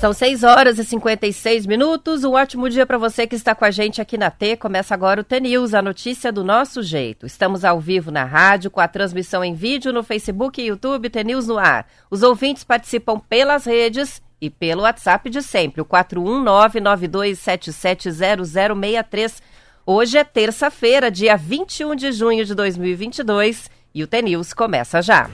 São 6 horas e 56 minutos. Um ótimo dia para você que está com a gente aqui na T. Começa agora o T-News, a notícia do nosso jeito. Estamos ao vivo na rádio, com a transmissão em vídeo no Facebook e YouTube, T-News no ar. Os ouvintes participam pelas redes e pelo WhatsApp de sempre, o 41992770063. Hoje é terça-feira, dia 21 de junho de 2022 e o T-News começa já.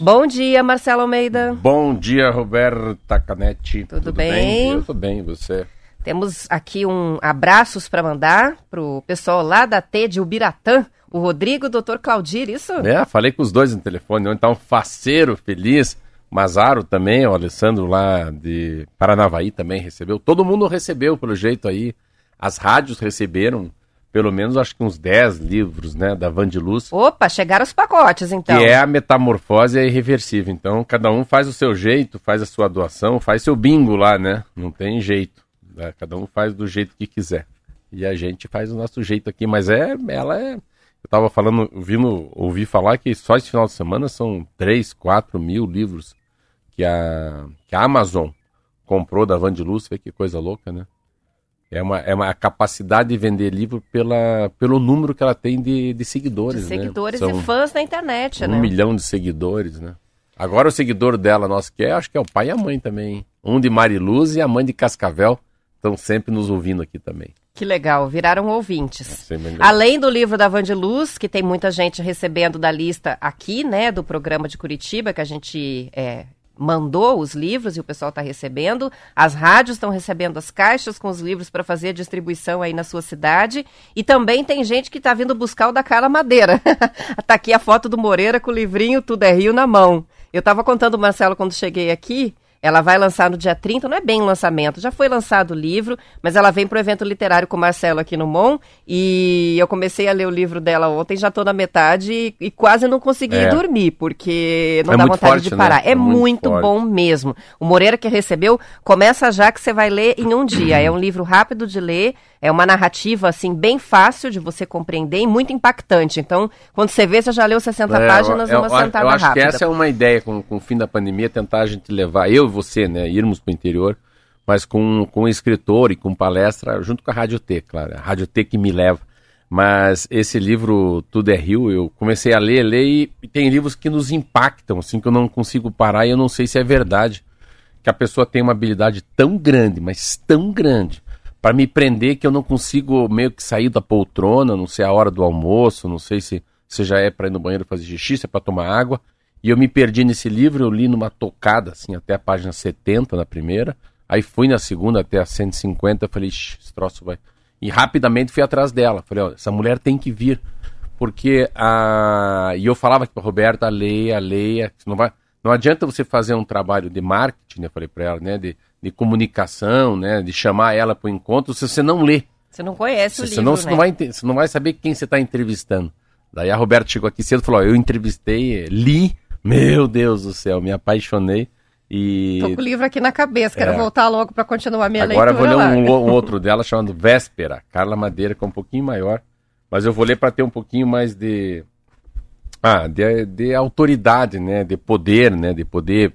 Bom dia, Marcelo Almeida. Bom dia, Roberta Canetti. Tudo, Tudo bem? bem? Eu tô bem, você? Temos aqui um abraços para mandar pro pessoal lá da T de Ubiratã, o Rodrigo e o Dr. Claudir, isso? É, falei com os dois no telefone, um faceiro feliz. Mazaro também, o Alessandro lá de Paranavaí também recebeu. Todo mundo recebeu, pelo jeito aí. As rádios receberam pelo menos acho que uns 10 livros, né, da Van de Luz. Opa, chegaram os pacotes então. Que é a metamorfose é irreversível. Então, cada um faz o seu jeito, faz a sua doação, faz seu bingo lá, né? Não tem jeito. Né? Cada um faz do jeito que quiser. E a gente faz o nosso jeito aqui, mas é, ela é eu tava falando, ouvindo, ouvi falar que só esse final de semana são 3, 4 mil livros que a, que a Amazon comprou da Van de Luz, vê que coisa louca, né? É uma, é uma capacidade de vender livro pela, pelo número que ela tem de, de seguidores. De né? seguidores né? e fãs na internet, um né? Um milhão de seguidores, né? Agora o seguidor dela, nosso que é, acho que é o pai e a mãe também. Um de Mariluz e a mãe de Cascavel estão sempre nos ouvindo aqui também. Que legal, viraram ouvintes. Além do livro da Luz, que tem muita gente recebendo da lista aqui, né, do programa de Curitiba, que a gente é, mandou os livros e o pessoal está recebendo. As rádios estão recebendo as caixas com os livros para fazer a distribuição aí na sua cidade. E também tem gente que está vindo buscar o da Carla Madeira. Está aqui a foto do Moreira com o livrinho Tudo é Rio na mão. Eu estava contando, Marcelo, quando cheguei aqui, ela vai lançar no dia 30, não é bem lançamento, já foi lançado o livro, mas ela vem para o evento literário com o Marcelo aqui no MON e eu comecei a ler o livro dela ontem, já estou na metade e, e, quase não consegui é. dormir, porque não é dá vontade forte, de parar. Né? É, é, muito, muito bom mesmo. O Moreira que recebeu, começa já que você vai ler em um dia. É um livro rápido de ler, é uma narrativa, assim, bem fácil de você compreender e muito impactante. Então, quando você vê, você já leu 60 é, páginas numa sentada rápida. Eu acho rápida. que essa é uma ideia com, com o fim da pandemia, tentar a gente levar, eu e você, né, irmos para o interior, mas com, com um escritor e com palestra, junto com a Rádio T, claro. A Rádio T que me leva. Mas esse livro, Tudo é Rio, eu comecei a ler, ler e, e tem livros que nos impactam, assim, que eu não consigo parar e eu não sei se é verdade. Que a pessoa tem uma habilidade tão grande, mas tão grande, para me prender que eu não consigo meio que sair da poltrona, não sei a hora do almoço, não sei se, se já é para ir no banheiro fazer xixi, se é para tomar água. E eu me perdi nesse livro, eu li numa tocada, assim, até a página 70 na primeira. Aí fui na segunda até a 150, falei, esse troço vai. E rapidamente fui atrás dela. Falei, ó, essa mulher tem que vir. Porque a. E eu falava para Roberta, leia, leia. Não, vai... não adianta você fazer um trabalho de marketing, né? Eu falei para ela, né? De de comunicação, né, de chamar ela para o encontro, se você não lê. Você não conhece o livro, né? Você não, vai, você não vai saber quem você está entrevistando. Daí a Roberta chegou aqui cedo e falou, ó, eu entrevistei, li, meu Deus do céu, me apaixonei. E... Tô com o livro aqui na cabeça, quero é. voltar logo para continuar minha Agora leitura. Agora vou ler um, um, outro dela chamado Véspera, Carla Madeira, que é um pouquinho maior, mas eu vou ler para ter um pouquinho mais de, ah, de, de autoridade, né, de poder, né, de poder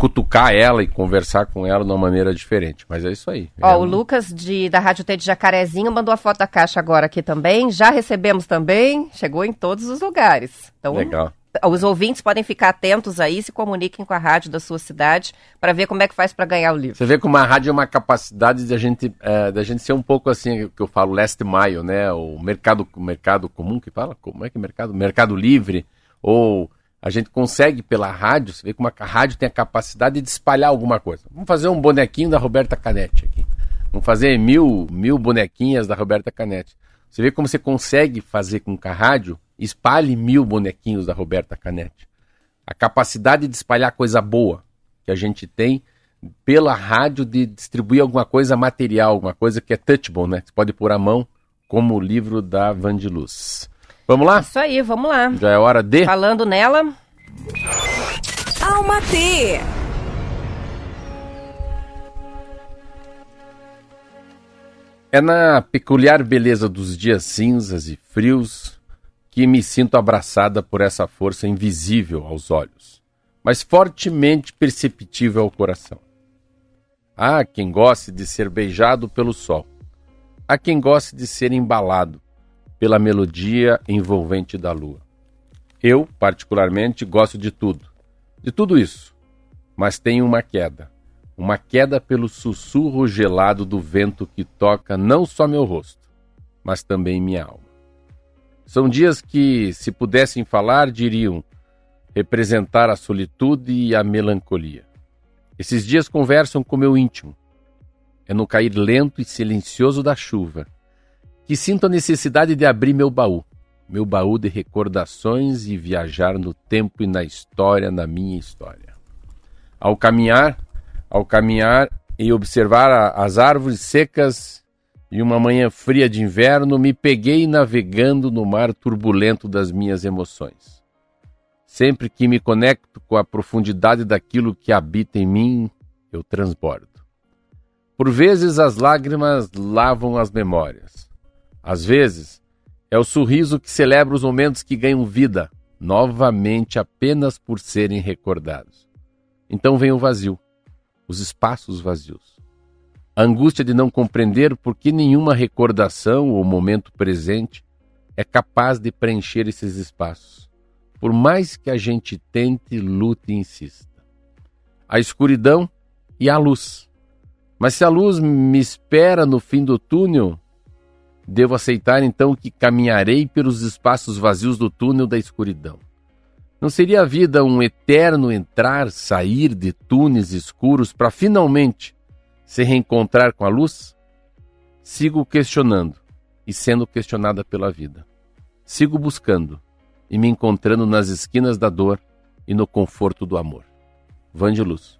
cutucar ela e conversar com ela de uma maneira diferente. Mas é isso aí. Ó, é o Lucas de, da Rádio T de Jacarezinho mandou a foto da caixa agora aqui também. Já recebemos também. Chegou em todos os lugares. Então, Legal. Os ouvintes podem ficar atentos aí, se comuniquem com a rádio da sua cidade para ver como é que faz para ganhar o livro. Você vê como a rádio é uma capacidade de a gente, é, de a gente ser um pouco assim, que eu falo last mile, né? O mercado, mercado comum que fala, como é que é mercado? Mercado livre ou a gente consegue pela rádio, você vê como a rádio tem a capacidade de espalhar alguma coisa. Vamos fazer um bonequinho da Roberta Canetti aqui. Vamos fazer mil, mil bonequinhas da Roberta Canetti. Você vê como você consegue fazer com que a rádio espalhe mil bonequinhos da Roberta Canetti. A capacidade de espalhar coisa boa que a gente tem pela rádio de distribuir alguma coisa material, alguma coisa que é touchable, né? Você pode pôr a mão, como o livro da Vandiluz. Vamos lá? Isso aí, vamos lá. Já é hora de. Falando nela. Alma T. É na peculiar beleza dos dias cinzas e frios que me sinto abraçada por essa força invisível aos olhos, mas fortemente perceptível ao coração. Há quem goste de ser beijado pelo sol. Há quem goste de ser embalado pela melodia envolvente da lua. Eu, particularmente, gosto de tudo, de tudo isso, mas tenho uma queda, uma queda pelo sussurro gelado do vento que toca não só meu rosto, mas também minha alma. São dias que, se pudessem falar, diriam representar a solitude e a melancolia. Esses dias conversam com meu íntimo. É no cair lento e silencioso da chuva que sinto a necessidade de abrir meu baú, meu baú de recordações e viajar no tempo e na história, na minha história. Ao caminhar, ao caminhar e observar as árvores secas e uma manhã fria de inverno, me peguei navegando no mar turbulento das minhas emoções. Sempre que me conecto com a profundidade daquilo que habita em mim, eu transbordo. Por vezes as lágrimas lavam as memórias. Às vezes, é o sorriso que celebra os momentos que ganham vida, novamente apenas por serem recordados. Então vem o vazio, os espaços vazios. A angústia de não compreender por que nenhuma recordação ou momento presente é capaz de preencher esses espaços por mais que a gente tente, lute e insista. A escuridão e a luz. Mas se a luz me espera no fim do túnel, devo aceitar então que caminharei pelos espaços vazios do túnel da escuridão. Não seria a vida um eterno entrar, sair de túneis escuros para finalmente se reencontrar com a luz? Sigo questionando e sendo questionada pela vida. Sigo buscando e me encontrando nas esquinas da dor e no conforto do amor. Luz.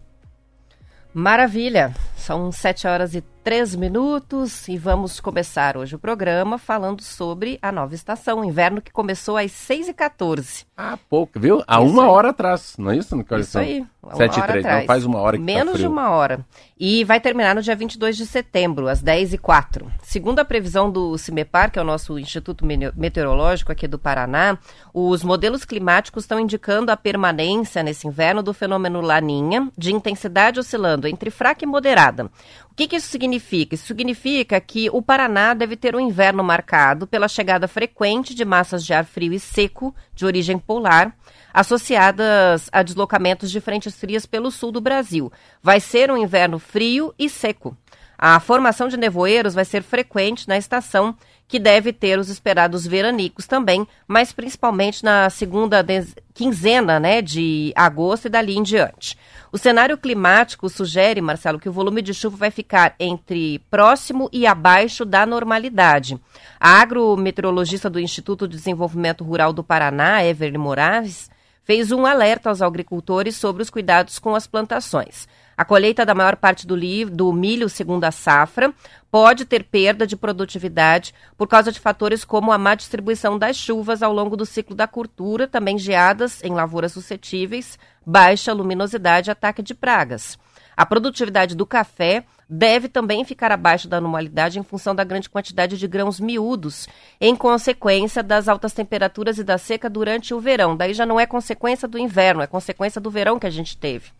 Maravilha! São sete horas e três minutos e vamos começar hoje o programa falando sobre a nova estação, o inverno que começou às 6h14. Ah, pouco, viu? Há isso uma aí. hora atrás, não é isso? No isso aí, uma 7 hora 3, atrás. Então faz uma hora que tá Menos tá de uma hora. E vai terminar no dia 22 de setembro, às 10h04. Segundo a previsão do CIMEPAR, que é o nosso Instituto Meteorológico aqui do Paraná, os modelos climáticos estão indicando a permanência nesse inverno do fenômeno Laninha, de intensidade oscilando entre fraca e moderada. O que, que isso significa? Isso significa que o Paraná deve ter um inverno marcado pela chegada frequente de massas de ar frio e seco de origem polar, associadas a deslocamentos de frentes frias pelo sul do Brasil. Vai ser um inverno frio e seco. A formação de nevoeiros vai ser frequente na estação, que deve ter os esperados veranicos também, mas principalmente na segunda quinzena né, de agosto e dali em diante. O cenário climático sugere, Marcelo, que o volume de chuva vai ficar entre próximo e abaixo da normalidade. A agrometeorologista do Instituto de Desenvolvimento Rural do Paraná, Evelyn Moraes, fez um alerta aos agricultores sobre os cuidados com as plantações. A colheita da maior parte do, do milho, segundo a safra, pode ter perda de produtividade por causa de fatores como a má distribuição das chuvas ao longo do ciclo da cultura, também geadas em lavouras suscetíveis, baixa luminosidade e ataque de pragas. A produtividade do café deve também ficar abaixo da normalidade em função da grande quantidade de grãos miúdos, em consequência das altas temperaturas e da seca durante o verão. Daí já não é consequência do inverno, é consequência do verão que a gente teve.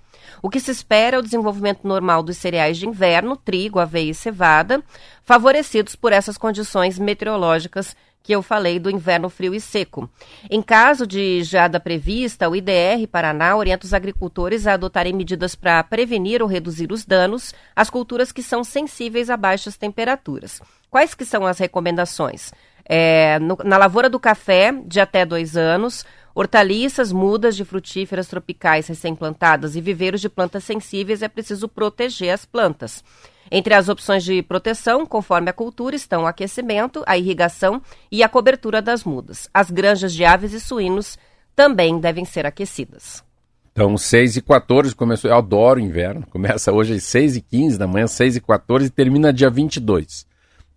O que se espera é o desenvolvimento normal dos cereais de inverno, trigo, aveia e cevada, favorecidos por essas condições meteorológicas que eu falei do inverno frio e seco. Em caso de geada prevista, o IDR Paraná orienta os agricultores a adotarem medidas para prevenir ou reduzir os danos às culturas que são sensíveis a baixas temperaturas. Quais que são as recomendações? É, no, na lavoura do café, de até dois anos, Hortaliças, mudas de frutíferas tropicais recém-plantadas e viveiros de plantas sensíveis é preciso proteger as plantas. Entre as opções de proteção, conforme a cultura, estão o aquecimento, a irrigação e a cobertura das mudas. As granjas de aves e suínos também devem ser aquecidas. Então, 6 e 14 começou. Eu adoro inverno. Começa hoje às 6 e 15 da manhã, 6 e 14 e termina dia 22.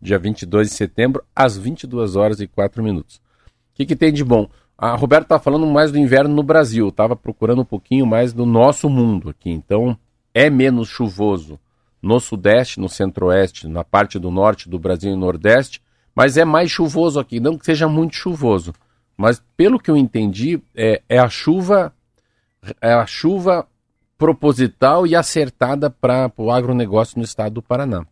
Dia 22 de setembro, às 22 horas e 4 minutos. O que, que tem de bom? A Roberta está falando mais do inverno no Brasil, estava procurando um pouquinho mais do nosso mundo aqui. Então, é menos chuvoso no Sudeste, no Centro-Oeste, na parte do Norte do Brasil e Nordeste, mas é mais chuvoso aqui. Não que seja muito chuvoso, Mas pelo que eu entendi, é, é a chuva é a chuva proposital e acertada para o agronegócio no estado do Paraná.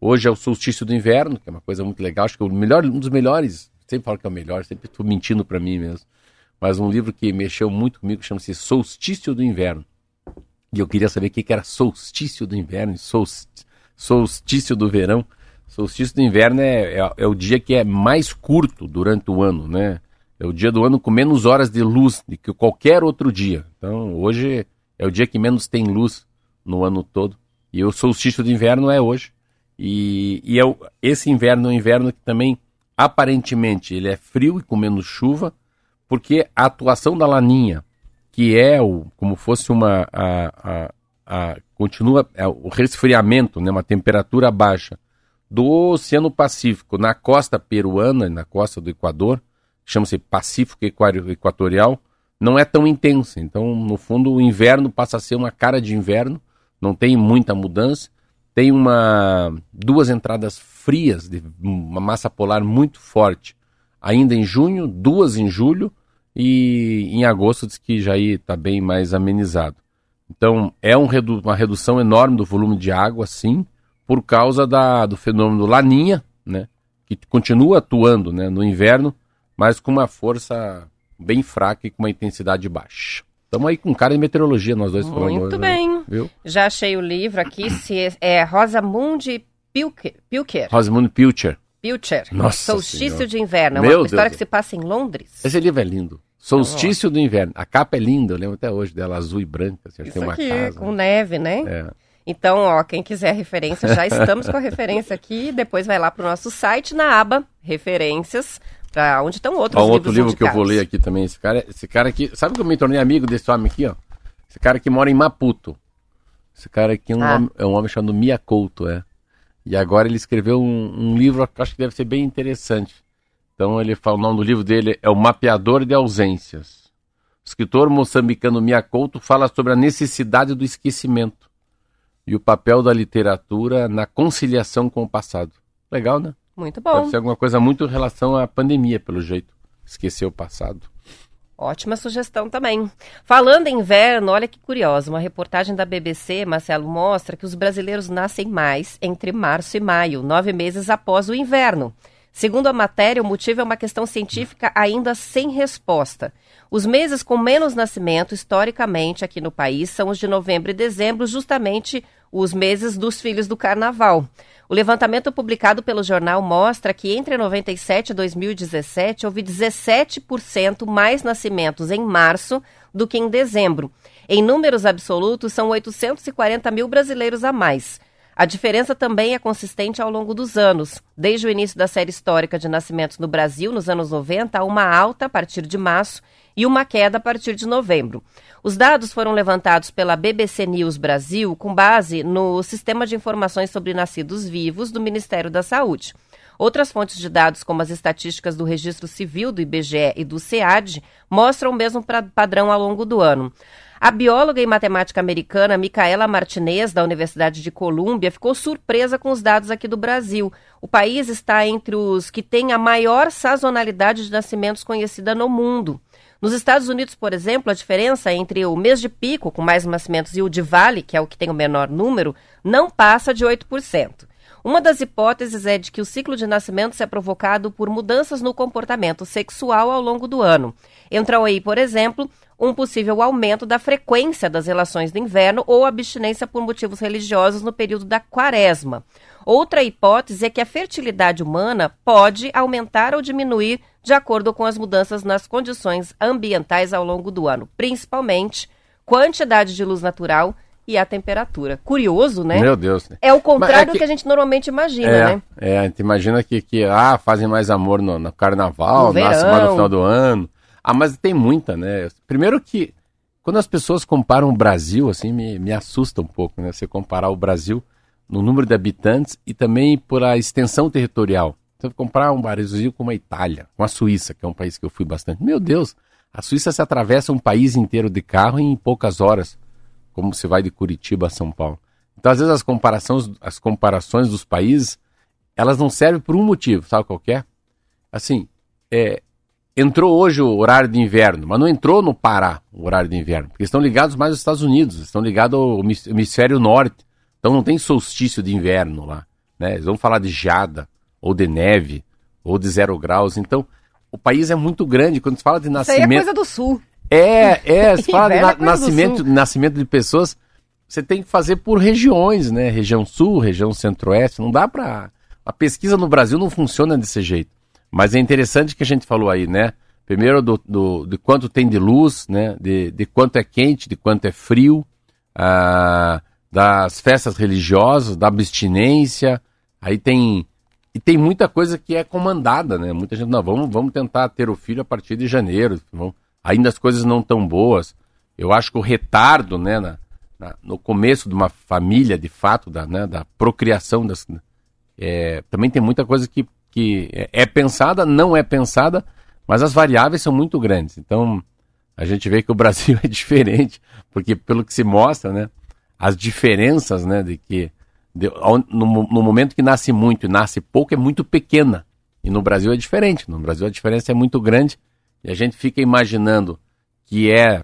Hoje é o solstício do inverno, que é uma coisa muito legal, acho que é melhor, um dos melhores, sempre falo que é o melhor, sempre estou mentindo para mim mesmo. Mas um livro que mexeu muito comigo chama-se Solstício do Inverno. E eu queria saber o que era solstício do inverno e solstício do verão. Solstício do inverno é, é, é, o dia que é mais curto durante o ano, né? É o dia do ano com menos horas de luz do que qualquer outro dia. Então, hoje é o dia que menos tem luz no ano todo. E o solstício de inverno é hoje. E, e é o, esse inverno é um inverno que também, aparentemente, ele é frio e com menos chuva, porque a atuação da laninha, que é o, como fosse uma. A, a, a continua é, o resfriamento, né, uma temperatura baixa do Oceano Pacífico na costa peruana, na costa do Equador, chama-se Pacífico Equatorial, não é tão intensa. Então, no fundo, o inverno passa a ser uma cara de inverno, não tem muita mudança. Tem uma duas entradas frias de uma massa polar muito forte, ainda em junho, duas em julho e em agosto diz que já está bem mais amenizado. Então, é um redu uma redução enorme do volume de água, sim, por causa da, do fenômeno Laninha, né, que continua atuando né, no inverno, mas com uma força bem fraca e com uma intensidade baixa. Estamos aí com um cara de meteorologia, nós dois falando. Muito né? bem. Viu? Já achei o livro aqui, se é, Rosamunde Pilcher. Rosamunde Pilcher. Pilcher. Nossa Solstício senhora. de Inverno. É uma Meu história Deus que se passa em Londres. Esse livro é lindo. Solstício do Inverno. A capa é linda, eu lembro até hoje dela, azul e branca. Assim, Isso tem uma aqui, casa. com neve, né? É. Então, ó, quem quiser referência, já estamos com a referência aqui. Depois vai lá para o nosso site na aba Referências para onde estão outros ó, livros outro livro indicados. que eu vou ler aqui também. Esse cara, esse cara aqui, sabe que eu me tornei amigo desse homem aqui, ó? Esse cara que mora em Maputo. Esse cara aqui é um, ah. homem, é um homem chamado Mia Couto, é. E agora ele escreveu um, um livro que acho que deve ser bem interessante. Então ele fala, o nome do livro dele é O Mapeador de Ausências. O escritor moçambicano Mia Couto fala sobre a necessidade do esquecimento e o papel da literatura na conciliação com o passado. Legal, né? Muito bom. Pode ser alguma coisa muito em relação à pandemia, pelo jeito. Esquecer o passado. Ótima sugestão também. Falando em inverno, olha que curioso, uma reportagem da BBC, Marcelo, mostra que os brasileiros nascem mais entre março e maio, nove meses após o inverno. Segundo a matéria, o motivo é uma questão científica ainda sem resposta. Os meses com menos nascimento, historicamente, aqui no país, são os de novembro e dezembro, justamente os meses dos filhos do carnaval. O levantamento publicado pelo jornal mostra que entre 97 e 2017 houve 17% mais nascimentos em março do que em dezembro. Em números absolutos, são 840 mil brasileiros a mais. A diferença também é consistente ao longo dos anos. Desde o início da série histórica de nascimentos no Brasil, nos anos 90, há uma alta a partir de março e uma queda a partir de novembro. Os dados foram levantados pela BBC News Brasil com base no Sistema de Informações sobre Nascidos Vivos do Ministério da Saúde. Outras fontes de dados, como as estatísticas do Registro Civil, do IBGE e do SEAD, mostram o mesmo padrão ao longo do ano. A bióloga e matemática americana Micaela Martinez, da Universidade de Colômbia, ficou surpresa com os dados aqui do Brasil. O país está entre os que têm a maior sazonalidade de nascimentos conhecida no mundo. Nos Estados Unidos, por exemplo, a diferença entre o mês de pico, com mais nascimentos, e o de vale, que é o que tem o menor número, não passa de 8%. Uma das hipóteses é de que o ciclo de nascimentos é provocado por mudanças no comportamento sexual ao longo do ano. Entram aí, por exemplo, um possível aumento da frequência das relações do inverno ou abstinência por motivos religiosos no período da quaresma. Outra hipótese é que a fertilidade humana pode aumentar ou diminuir de acordo com as mudanças nas condições ambientais ao longo do ano, principalmente quantidade de luz natural e a temperatura. Curioso, né? Meu Deus. É o contrário é que... do que a gente normalmente imagina, é, né? É, a gente imagina que, que ah, fazem mais amor no, no carnaval, no nasce mais no final do ano. Ah, mas tem muita, né? Primeiro que quando as pessoas comparam o Brasil, assim, me, me assusta um pouco, né? Você comparar o Brasil no número de habitantes e também por a extensão territorial. Então, comprar um Brasil com a Itália, com a Suíça, que é um país que eu fui bastante. Meu Deus, a Suíça se atravessa um país inteiro de carro em poucas horas, como se vai de Curitiba a São Paulo. Então, às vezes, as comparações, as comparações dos países, elas não servem por um motivo, sabe qual é? Assim, é, entrou hoje o horário de inverno, mas não entrou no Pará o horário de inverno, porque estão ligados mais aos Estados Unidos, estão ligados ao hemisfério norte. Então não tem solstício de inverno lá. Né? Eles vão falar de jada, ou de neve, ou de zero graus. Então, o país é muito grande. Quando se fala de nascimento. Isso aí é coisa do sul. É, é, se fala de na, nascimento, nascimento de pessoas, você tem que fazer por regiões, né? Região sul, região centro-oeste. Não dá para. A pesquisa no Brasil não funciona desse jeito. Mas é interessante que a gente falou aí, né? Primeiro do, do, de quanto tem de luz, né? De, de quanto é quente, de quanto é frio, ah, das festas religiosas, da abstinência. Aí tem e tem muita coisa que é comandada, né? Muita gente, não, vamos, vamos tentar ter o filho a partir de janeiro. Vamos, ainda as coisas não tão boas. Eu acho que o retardo, né, na, na, no começo de uma família, de fato, da, né, da procriação, das, é, também tem muita coisa que que é, é pensada, não é pensada, mas as variáveis são muito grandes. Então, a gente vê que o Brasil é diferente, porque pelo que se mostra, né, as diferenças, né, de que de, no, no, momento que nasce muito e nasce pouco é muito pequena. E no Brasil é diferente. No Brasil a diferença é muito grande e a gente fica imaginando que é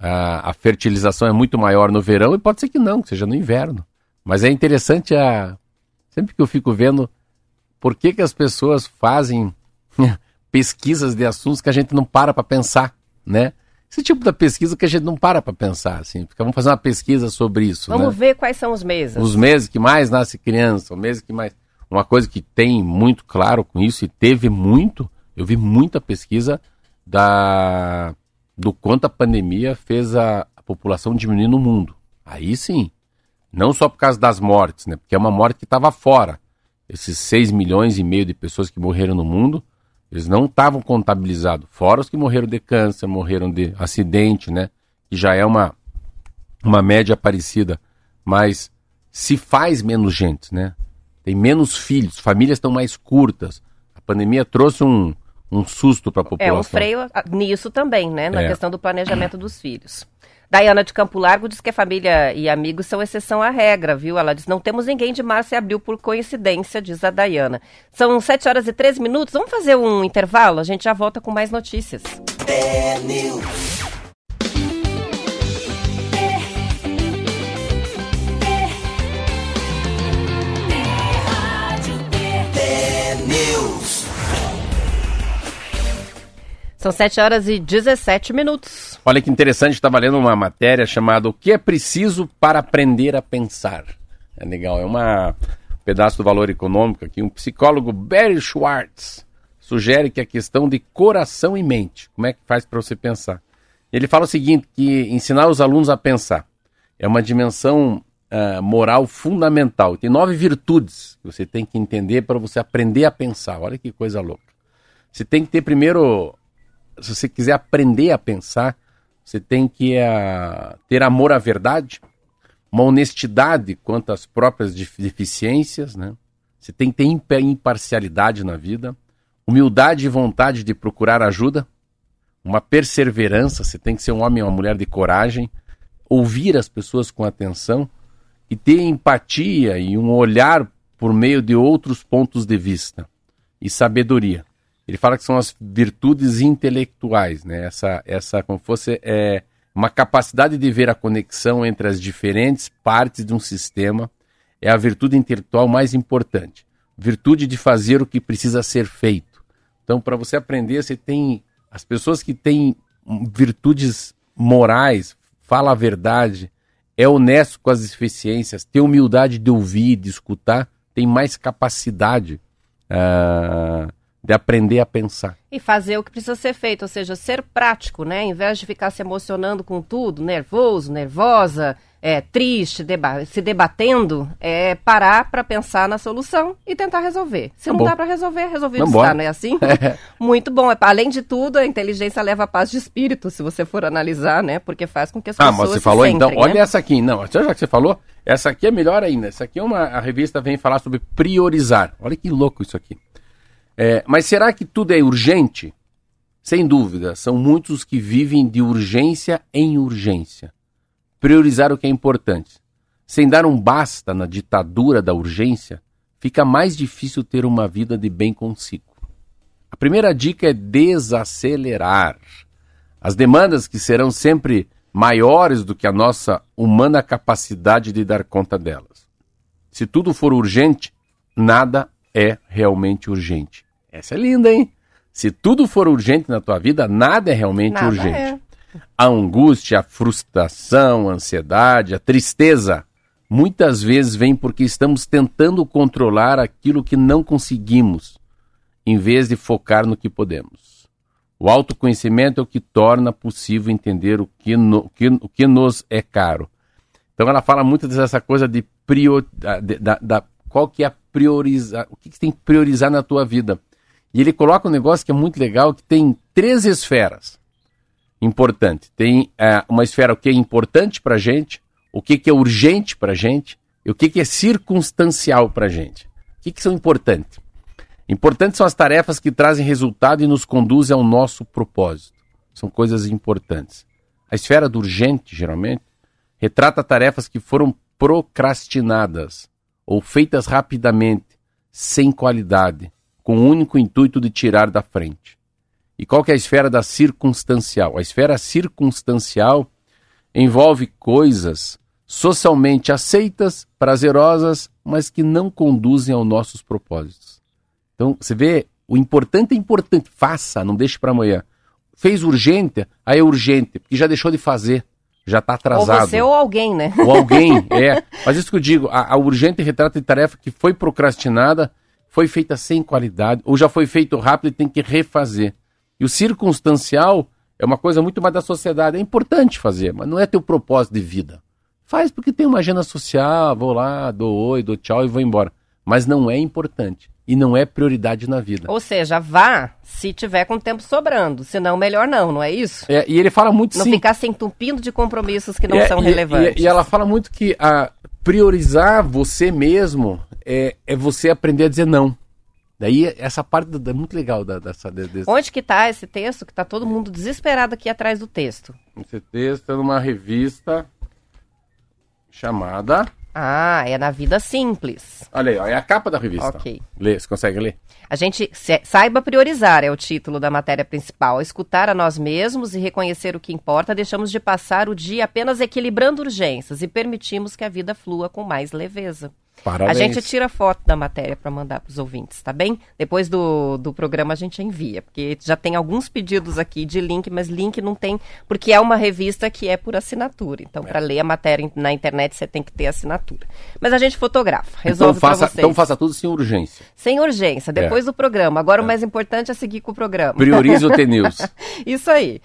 a, a fertilização é muito maior no verão e pode ser que não, que seja no inverno. Mas é interessante a sempre que eu fico vendo por que, que as pessoas fazem pesquisas de assuntos que a gente não para para pensar, né? Esse tipo da pesquisa que a gente não para para pensar, assim. Vamos fazer uma pesquisa sobre isso. Vamos né? ver quais são os meses. Os meses que mais nasce criança, os meses que mais. Uma coisa que tem muito claro com isso, e teve muito, eu vi muita pesquisa da do quanto a pandemia fez a, a população diminuir no mundo. Aí sim. Não só por causa das mortes, né? Porque é uma morte que estava fora esses 6 milhões e meio de pessoas que morreram no mundo, eles não estavam contabilizados. Fora os que morreram de câncer, morreram de acidente, né? Que já é uma, uma média parecida. Mas se faz menos gente, né? Tem menos filhos, famílias estão mais curtas. A pandemia trouxe um, um susto para a população. É, um freio nisso também, né? Na é. questão do planejamento dos filhos. Daiana de Campo Largo diz que a família e amigos são exceção à regra, viu? Ela diz: não temos ninguém de março e abril por coincidência, diz a Daiana. São 7 horas e 13 minutos. Vamos fazer um intervalo? A gente já volta com mais notícias. É São 7 horas e 17 minutos. Olha que interessante, estava lendo uma matéria chamada O que é preciso para aprender a pensar. É legal, é uma um pedaço do valor econômico aqui. Um psicólogo, Barry Schwartz, sugere que a questão de coração e mente, como é que faz para você pensar? Ele fala o seguinte, que ensinar os alunos a pensar é uma dimensão uh, moral fundamental. Tem nove virtudes que você tem que entender para você aprender a pensar. Olha que coisa louca. Você tem que ter primeiro se você quiser aprender a pensar, você tem que uh, ter amor à verdade, uma honestidade quanto às próprias deficiências, né? Você tem que ter imparcialidade na vida, humildade e vontade de procurar ajuda, uma perseverança, você tem que ser um homem ou uma mulher de coragem, ouvir as pessoas com atenção e ter empatia e um olhar por meio de outros pontos de vista e sabedoria. Ele fala que são as virtudes intelectuais, né? Essa, essa como fosse é, uma capacidade de ver a conexão entre as diferentes partes de um sistema é a virtude intelectual mais importante. Virtude de fazer o que precisa ser feito. Então, para você aprender, você tem as pessoas que têm virtudes morais, fala a verdade, é honesto com as deficiências, tem humildade de ouvir, de escutar, tem mais capacidade. Uh, de aprender a pensar. E fazer o que precisa ser feito, ou seja, ser prático, né? Em vez de ficar se emocionando com tudo, nervoso, nervosa, é, triste, deba se debatendo, é parar para pensar na solução e tentar resolver. Se tá não bom. dá para resolver, resolvido Vamos está, não é assim? É. Muito bom. É, além de tudo, a inteligência leva a paz de espírito, se você for analisar, né? Porque faz com que as ah, pessoas. Ah, mas você falou então, olha né? essa aqui. Não, já que você falou, essa aqui é melhor ainda. Essa aqui é uma. A revista vem falar sobre priorizar. Olha que louco isso aqui. É, mas será que tudo é urgente? Sem dúvida, são muitos que vivem de urgência em urgência. Priorizar o que é importante. Sem dar um basta na ditadura da urgência, fica mais difícil ter uma vida de bem consigo. A primeira dica é desacelerar. As demandas que serão sempre maiores do que a nossa humana capacidade de dar conta delas. Se tudo for urgente, nada é realmente urgente. Essa é linda, hein? Se tudo for urgente na tua vida, nada é realmente nada urgente. É. A angústia, a frustração, a ansiedade, a tristeza, muitas vezes vem porque estamos tentando controlar aquilo que não conseguimos, em vez de focar no que podemos. O autoconhecimento é o que torna possível entender o que, no, que, o que nos é caro. Então ela fala muito dessa coisa de prior, da, da, da qual que é a priorizar, o que, que tem que priorizar na tua vida. E ele coloca um negócio que é muito legal, que tem três esferas importantes. Tem é, uma esfera o que é importante para gente, o que, que é urgente para gente e o que, que é circunstancial para gente. O que, que são importantes? Importantes são as tarefas que trazem resultado e nos conduzem ao nosso propósito. São coisas importantes. A esfera do urgente, geralmente, retrata tarefas que foram procrastinadas ou feitas rapidamente, sem qualidade, com o único intuito de tirar da frente. E qual que é a esfera da circunstancial? A esfera circunstancial envolve coisas socialmente aceitas, prazerosas, mas que não conduzem aos nossos propósitos. Então, você vê, o importante é importante, faça, não deixe para amanhã. Fez urgente, aí é urgente, porque já deixou de fazer, já está atrasado. Ou você ou alguém, né? Ou alguém, é. Mas isso que eu digo, a, a urgente retrata de tarefa que foi procrastinada foi feita sem qualidade, ou já foi feito rápido e tem que refazer. E o circunstancial é uma coisa muito mais da sociedade. É importante fazer, mas não é teu propósito de vida. Faz porque tem uma agenda social, vou lá, dou oi, dou tchau e vou embora. Mas não é importante. E não é prioridade na vida. Ou seja, vá se tiver com tempo sobrando. Senão, melhor não, não é isso? É, e ele fala muito Não sim. ficar se entupindo de compromissos que não é, são e, relevantes. E, e, ela fala muito que a priorizar você mesmo é, é você aprender a dizer não. Daí essa parte é muito legal da, dessa. Desse... Onde que está esse texto? Que está todo mundo desesperado aqui atrás do texto. Esse texto é numa revista chamada. Ah, é na Vida Simples. Olha aí, ó, é a capa da revista. Ok. Lê, você consegue ler? A gente saiba priorizar é o título da matéria principal. Escutar a nós mesmos e reconhecer o que importa, deixamos de passar o dia apenas equilibrando urgências e permitimos que a vida flua com mais leveza. Parabéns. A gente tira foto da matéria para mandar para os ouvintes, tá bem? Depois do, do programa a gente envia, porque já tem alguns pedidos aqui de link, mas link não tem, porque é uma revista que é por assinatura. Então, é. para ler a matéria na internet você tem que ter assinatura. Mas a gente fotografa, resolve então, faça, vocês. Então faça tudo sem urgência. Sem urgência, depois é. do programa. Agora é. o mais importante é seguir com o programa. Priorize o T-News. Isso aí.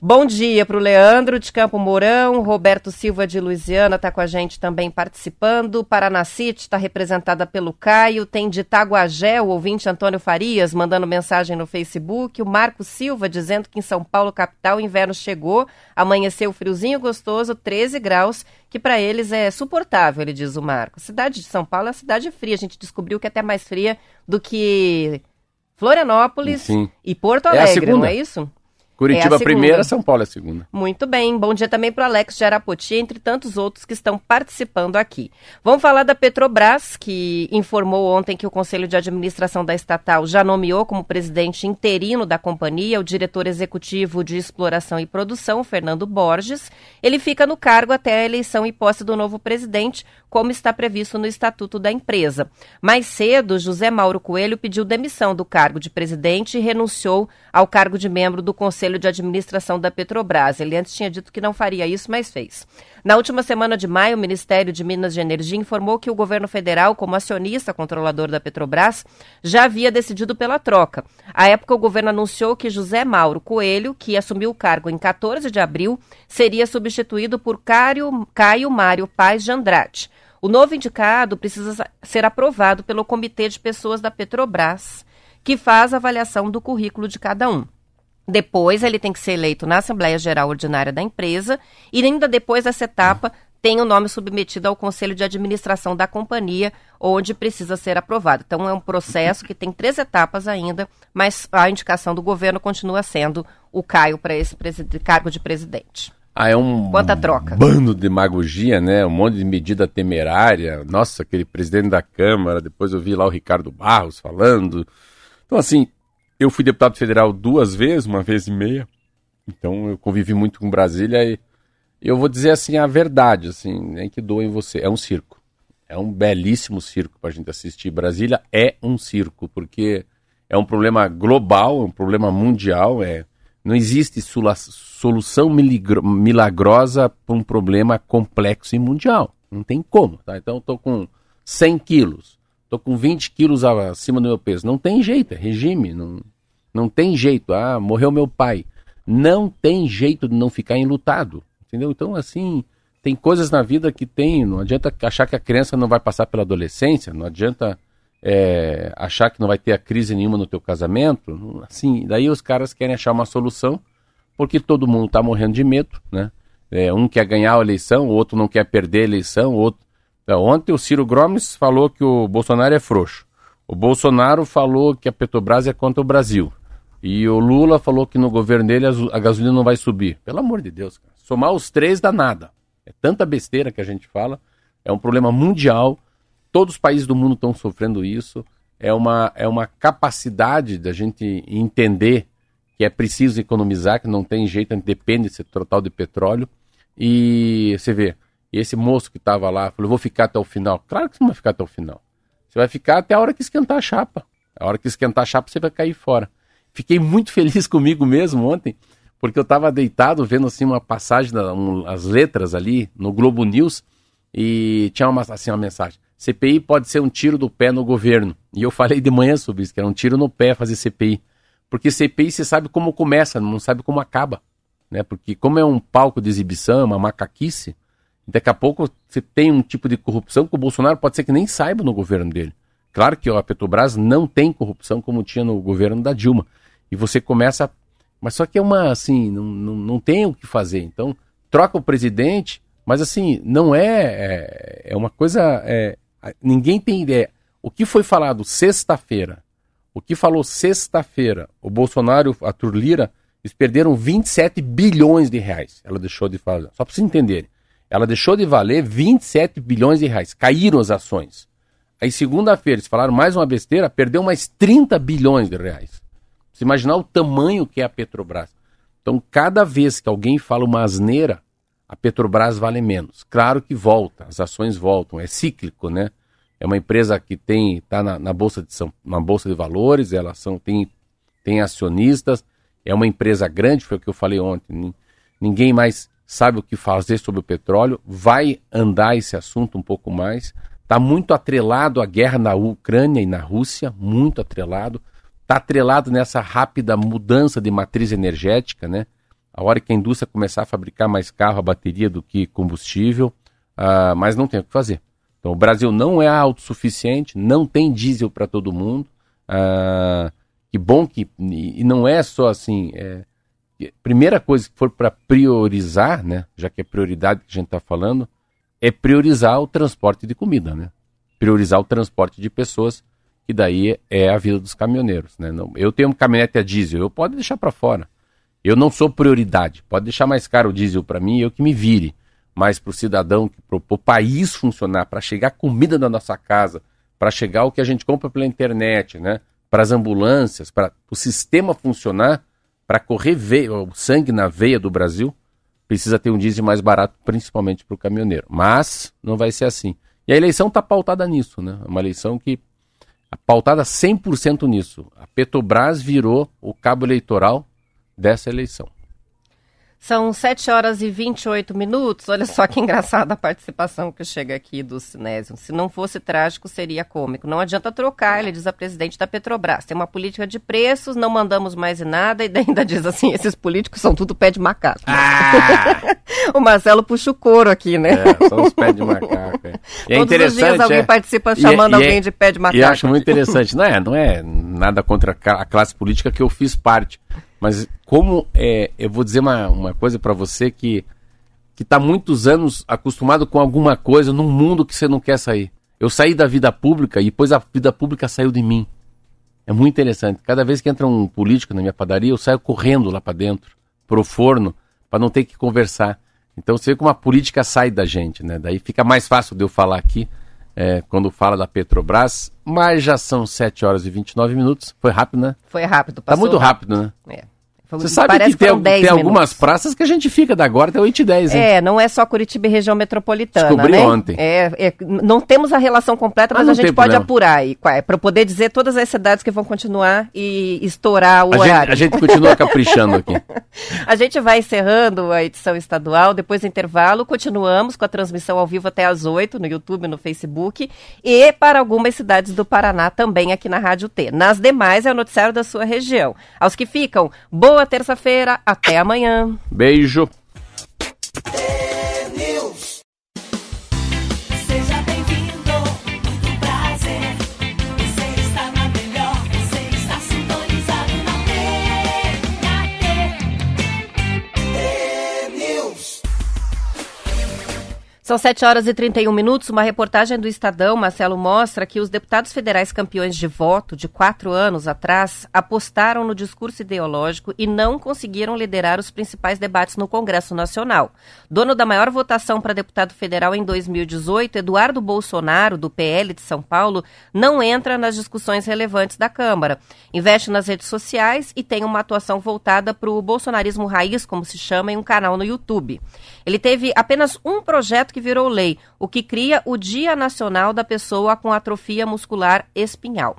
Bom dia para o Leandro de Campo Mourão, Roberto Silva de Luisiana está com a gente também participando. Paranacite está representada pelo Caio, tem de Itaguajé o ouvinte Antônio Farias mandando mensagem no Facebook, o Marco Silva dizendo que em São Paulo capital o inverno chegou, amanheceu friozinho gostoso, 13 graus, que para eles é suportável, ele diz o Marco. cidade de São Paulo é uma cidade fria, a gente descobriu que é até mais fria do que Florianópolis Sim. e Porto é Alegre, é não é isso? Curitiba é a primeira, São Paulo é a segunda. Muito bem. Bom dia também para o Alex de Arapoti, entre tantos outros que estão participando aqui. Vamos falar da Petrobras, que informou ontem que o Conselho de Administração da estatal já nomeou como presidente interino da companhia o diretor executivo de exploração e produção, Fernando Borges. Ele fica no cargo até a eleição e posse do novo presidente, como está previsto no estatuto da empresa. Mais cedo, José Mauro Coelho pediu demissão do cargo de presidente e renunciou ao cargo de membro do Conselho Conselho de Administração da Petrobras. Ele antes tinha dito que não faria isso, mas fez. Na última semana de maio, o Ministério de Minas e Energia informou que o governo federal, como acionista controlador da Petrobras, já havia decidido pela troca. À época, o governo anunciou que José Mauro Coelho, que assumiu o cargo em 14 de abril, seria substituído por Caio, Caio Mário Paz de Andrade. O novo indicado precisa ser aprovado pelo Comitê de Pessoas da Petrobras, que faz a avaliação do currículo de cada um. Depois, ele tem que ser eleito na Assembleia Geral Ordinária da empresa e ainda depois dessa etapa tem o nome submetido ao Conselho de Administração da companhia, onde precisa ser aprovado. Então, é um processo que tem três etapas ainda, mas a indicação do governo continua sendo o Caio para esse cargo de presidente. Ah, é um Quanta troca. bando de demagogia, né? Um monte de medida temerária. Nossa, aquele presidente da Câmara, depois eu vi lá o Ricardo Barros falando. Então, assim, eu fui deputado federal duas vezes, uma vez e meia. Então eu convivi muito com Brasília e eu vou dizer assim a verdade, assim, nem que doa em você. É um circo. É um belíssimo circo para a gente assistir. Brasília é um circo, porque é um problema global, é um problema mundial. É... Não existe solução milagrosa para um problema complexo e mundial. Não tem como. Tá? Então eu estou com 100 quilos, estou com 20 quilos acima do meu peso. Não tem jeito, é regime. Não, não tem jeito. Ah, morreu meu pai. Não tem jeito de não ficar enlutado. Entendeu? Então, assim, tem coisas na vida que tem. Não adianta achar que a criança não vai passar pela adolescência, não adianta é, achar que não vai ter a crise nenhuma no teu casamento. Assim, daí os caras querem achar uma solução, porque todo mundo está morrendo de medo, né? É, um quer ganhar a eleição, o outro não quer perder a eleição, o outro. É, ontem o Ciro Gomes falou que o Bolsonaro é frouxo. O Bolsonaro falou que a Petrobras é contra o Brasil. E o Lula falou que no governo dele a gasolina não vai subir. Pelo amor de Deus, cara. Somar os três dá nada. É tanta besteira que a gente fala. É um problema mundial. Todos os países do mundo estão sofrendo isso. É uma, é uma capacidade da gente entender que é preciso economizar, que não tem jeito, a gente depende desse total de petróleo. E você vê, esse moço que estava lá falou: vou ficar até o final. Claro que você não vai ficar até o final. Você vai ficar até a hora que esquentar a chapa. A hora que esquentar a chapa, você vai cair fora. Fiquei muito feliz comigo mesmo ontem, porque eu estava deitado vendo assim uma passagem, um, as letras ali no Globo News e tinha uma, assim, uma mensagem. CPI pode ser um tiro do pé no governo. E eu falei de manhã sobre isso, que era um tiro no pé fazer CPI. Porque CPI você sabe como começa, não sabe como acaba. Né? Porque como é um palco de exibição, é uma macaquice, daqui a pouco você tem um tipo de corrupção que o Bolsonaro pode ser que nem saiba no governo dele. Claro que a Petrobras não tem corrupção como tinha no governo da Dilma e você começa. Mas só que é uma, assim, não, não, não tem o que fazer. Então, troca o presidente, mas assim, não é. É, é uma coisa. É, ninguém tem ideia. O que foi falado sexta-feira, o que falou sexta-feira, o Bolsonaro, a Turlira, eles perderam 27 bilhões de reais. Ela deixou de falar. Só para vocês entenderem. Ela deixou de valer 27 bilhões de reais. Caíram as ações. Aí, segunda-feira, eles falaram mais uma besteira, perdeu mais 30 bilhões de reais. Você imaginar o tamanho que é a Petrobras. Então, cada vez que alguém fala uma asneira, a Petrobras vale menos. Claro que volta, as ações voltam, é cíclico, né? É uma empresa que tem está na, na, bolsa de São, na bolsa de valores, elas são tem, tem acionistas, é uma empresa grande, foi o que eu falei ontem. Ninguém mais sabe o que fazer sobre o petróleo, vai andar esse assunto um pouco mais. Está muito atrelado à guerra na Ucrânia e na Rússia, muito atrelado está atrelado nessa rápida mudança de matriz energética, né? A hora que a indústria começar a fabricar mais carro a bateria do que combustível, uh, mas não tem o que fazer. Então o Brasil não é autossuficiente, não tem diesel para todo mundo. Uh, que bom que. E não é só assim. É, primeira coisa que for para priorizar, né? Já que é prioridade que a gente está falando, é priorizar o transporte de comida, né? Priorizar o transporte de pessoas que daí é a vida dos caminhoneiros. Né? Não, eu tenho um caminhonete a diesel, eu pode deixar para fora. Eu não sou prioridade. Pode deixar mais caro o diesel para mim, eu que me vire. Mas para o cidadão, para o país funcionar, para chegar comida na nossa casa, para chegar o que a gente compra pela internet, né? para as ambulâncias, para o sistema funcionar, para correr veia, o sangue na veia do Brasil, precisa ter um diesel mais barato, principalmente para o caminhoneiro. Mas não vai ser assim. E a eleição está pautada nisso, né? É uma eleição que pautada 100% nisso. A Petrobras virou o cabo eleitoral dessa eleição. São 7 horas e 28 minutos. Olha só que engraçada a participação que chega aqui do Sinésio. Se não fosse trágico, seria cômico. Não adianta trocar, ele diz a presidente da Petrobras. Tem uma política de preços, não mandamos mais em nada, e ainda diz assim: esses políticos são tudo pé de macaco. Ah! o Marcelo puxa o couro aqui, né? É, são os pés de macaco. É. E é Todos os dias alguém é... participa chamando e, é- alguém de pé de macaco. E acho muito interessante. Não é, não é nada contra a classe política que eu fiz parte. Mas como é, eu vou dizer uma, uma coisa para você que que está muitos anos acostumado com alguma coisa num mundo que você não quer sair. Eu saí da vida pública e depois a vida pública saiu de mim. É muito interessante. Cada vez que entra um político na minha padaria, eu saio correndo lá para dentro, pro forno, para não ter que conversar. Então você vê como a política sai da gente, né? Daí fica mais fácil de eu falar aqui é, quando fala da Petrobras, mas já são 7 horas e 29 minutos. Foi rápido, né? Foi rápido, passou. Tá muito rápido, né? É. Você sabe que tem, tem algumas praças que a gente fica da agora até 8 e 10, hein? É, não é só Curitiba e região metropolitana, Descobri né? ontem. É, é, não temos a relação completa, mas, mas a gente pode problema. apurar aí, é, para poder dizer todas as cidades que vão continuar e estourar o a horário. Gente, a gente continua caprichando aqui. a gente vai encerrando a edição estadual, depois do intervalo, continuamos com a transmissão ao vivo até às 8 no YouTube, no Facebook e para algumas cidades do Paraná também aqui na Rádio T. Nas demais é o noticiário da sua região. Aos que ficam, boa terça-feira, até amanhã. Beijo. São 7 horas e 31 minutos. Uma reportagem do Estadão, Marcelo, mostra que os deputados federais campeões de voto de quatro anos atrás apostaram no discurso ideológico e não conseguiram liderar os principais debates no Congresso Nacional. Dono da maior votação para deputado federal em 2018, Eduardo Bolsonaro, do PL de São Paulo, não entra nas discussões relevantes da Câmara. Investe nas redes sociais e tem uma atuação voltada para o bolsonarismo raiz, como se chama, em um canal no YouTube. Ele teve apenas um projeto que virou lei, o que cria o Dia Nacional da Pessoa com Atrofia Muscular Espinhal.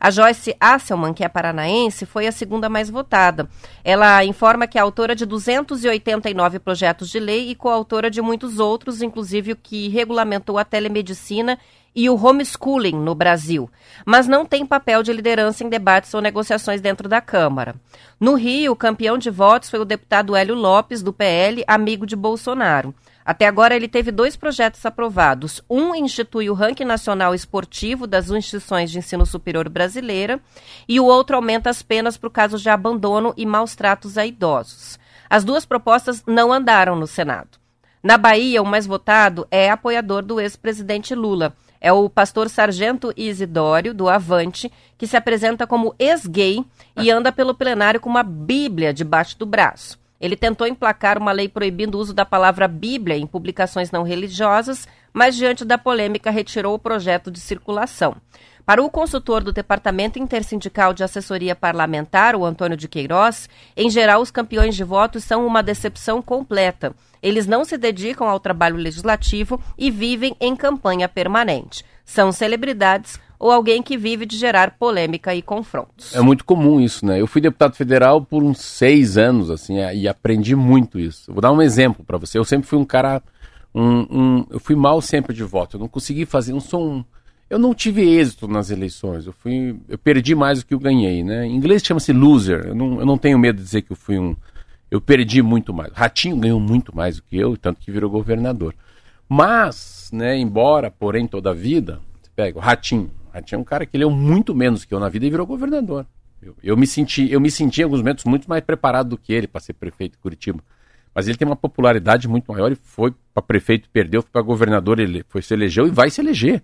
A Joyce Asselman, que é paranaense, foi a segunda mais votada. Ela informa que é autora de 289 projetos de lei e coautora de muitos outros, inclusive o que regulamentou a telemedicina e o homeschooling no Brasil, mas não tem papel de liderança em debates ou negociações dentro da Câmara. No Rio, o campeão de votos foi o deputado Hélio Lopes, do PL, amigo de Bolsonaro. Até agora, ele teve dois projetos aprovados. Um institui o ranking nacional esportivo das instituições de ensino superior brasileira e o outro aumenta as penas por casos de abandono e maus tratos a idosos. As duas propostas não andaram no Senado. Na Bahia, o mais votado é apoiador do ex-presidente Lula. É o pastor Sargento Isidório, do Avante, que se apresenta como ex-gay e anda pelo plenário com uma Bíblia debaixo do braço. Ele tentou emplacar uma lei proibindo o uso da palavra Bíblia em publicações não religiosas, mas diante da polêmica retirou o projeto de circulação. Para o consultor do Departamento Intersindical de Assessoria Parlamentar, o Antônio de Queiroz, em geral os campeões de votos são uma decepção completa. Eles não se dedicam ao trabalho legislativo e vivem em campanha permanente. São celebridades ou alguém que vive de gerar polêmica e confrontos. É muito comum isso, né? Eu fui deputado federal por uns seis anos, assim, é, e aprendi muito isso. Vou dar um exemplo para você. Eu sempre fui um cara, um, um, eu fui mal sempre de voto. Eu não consegui fazer, não sou um, eu não tive êxito nas eleições. Eu fui, eu perdi mais do que eu ganhei, né? Em inglês chama-se loser. Eu não, eu não tenho medo de dizer que eu fui um, eu perdi muito mais. Ratinho ganhou muito mais do que eu, tanto que virou governador. Mas, né, embora, porém, toda a vida, você pega o Ratinho, tinha um cara que leu muito menos que eu na vida e virou governador. Eu, eu, me senti, eu me senti em alguns momentos muito mais preparado do que ele para ser prefeito de Curitiba. Mas ele tem uma popularidade muito maior e foi para prefeito, perdeu, foi para governador, ele foi se elegeu e vai se eleger.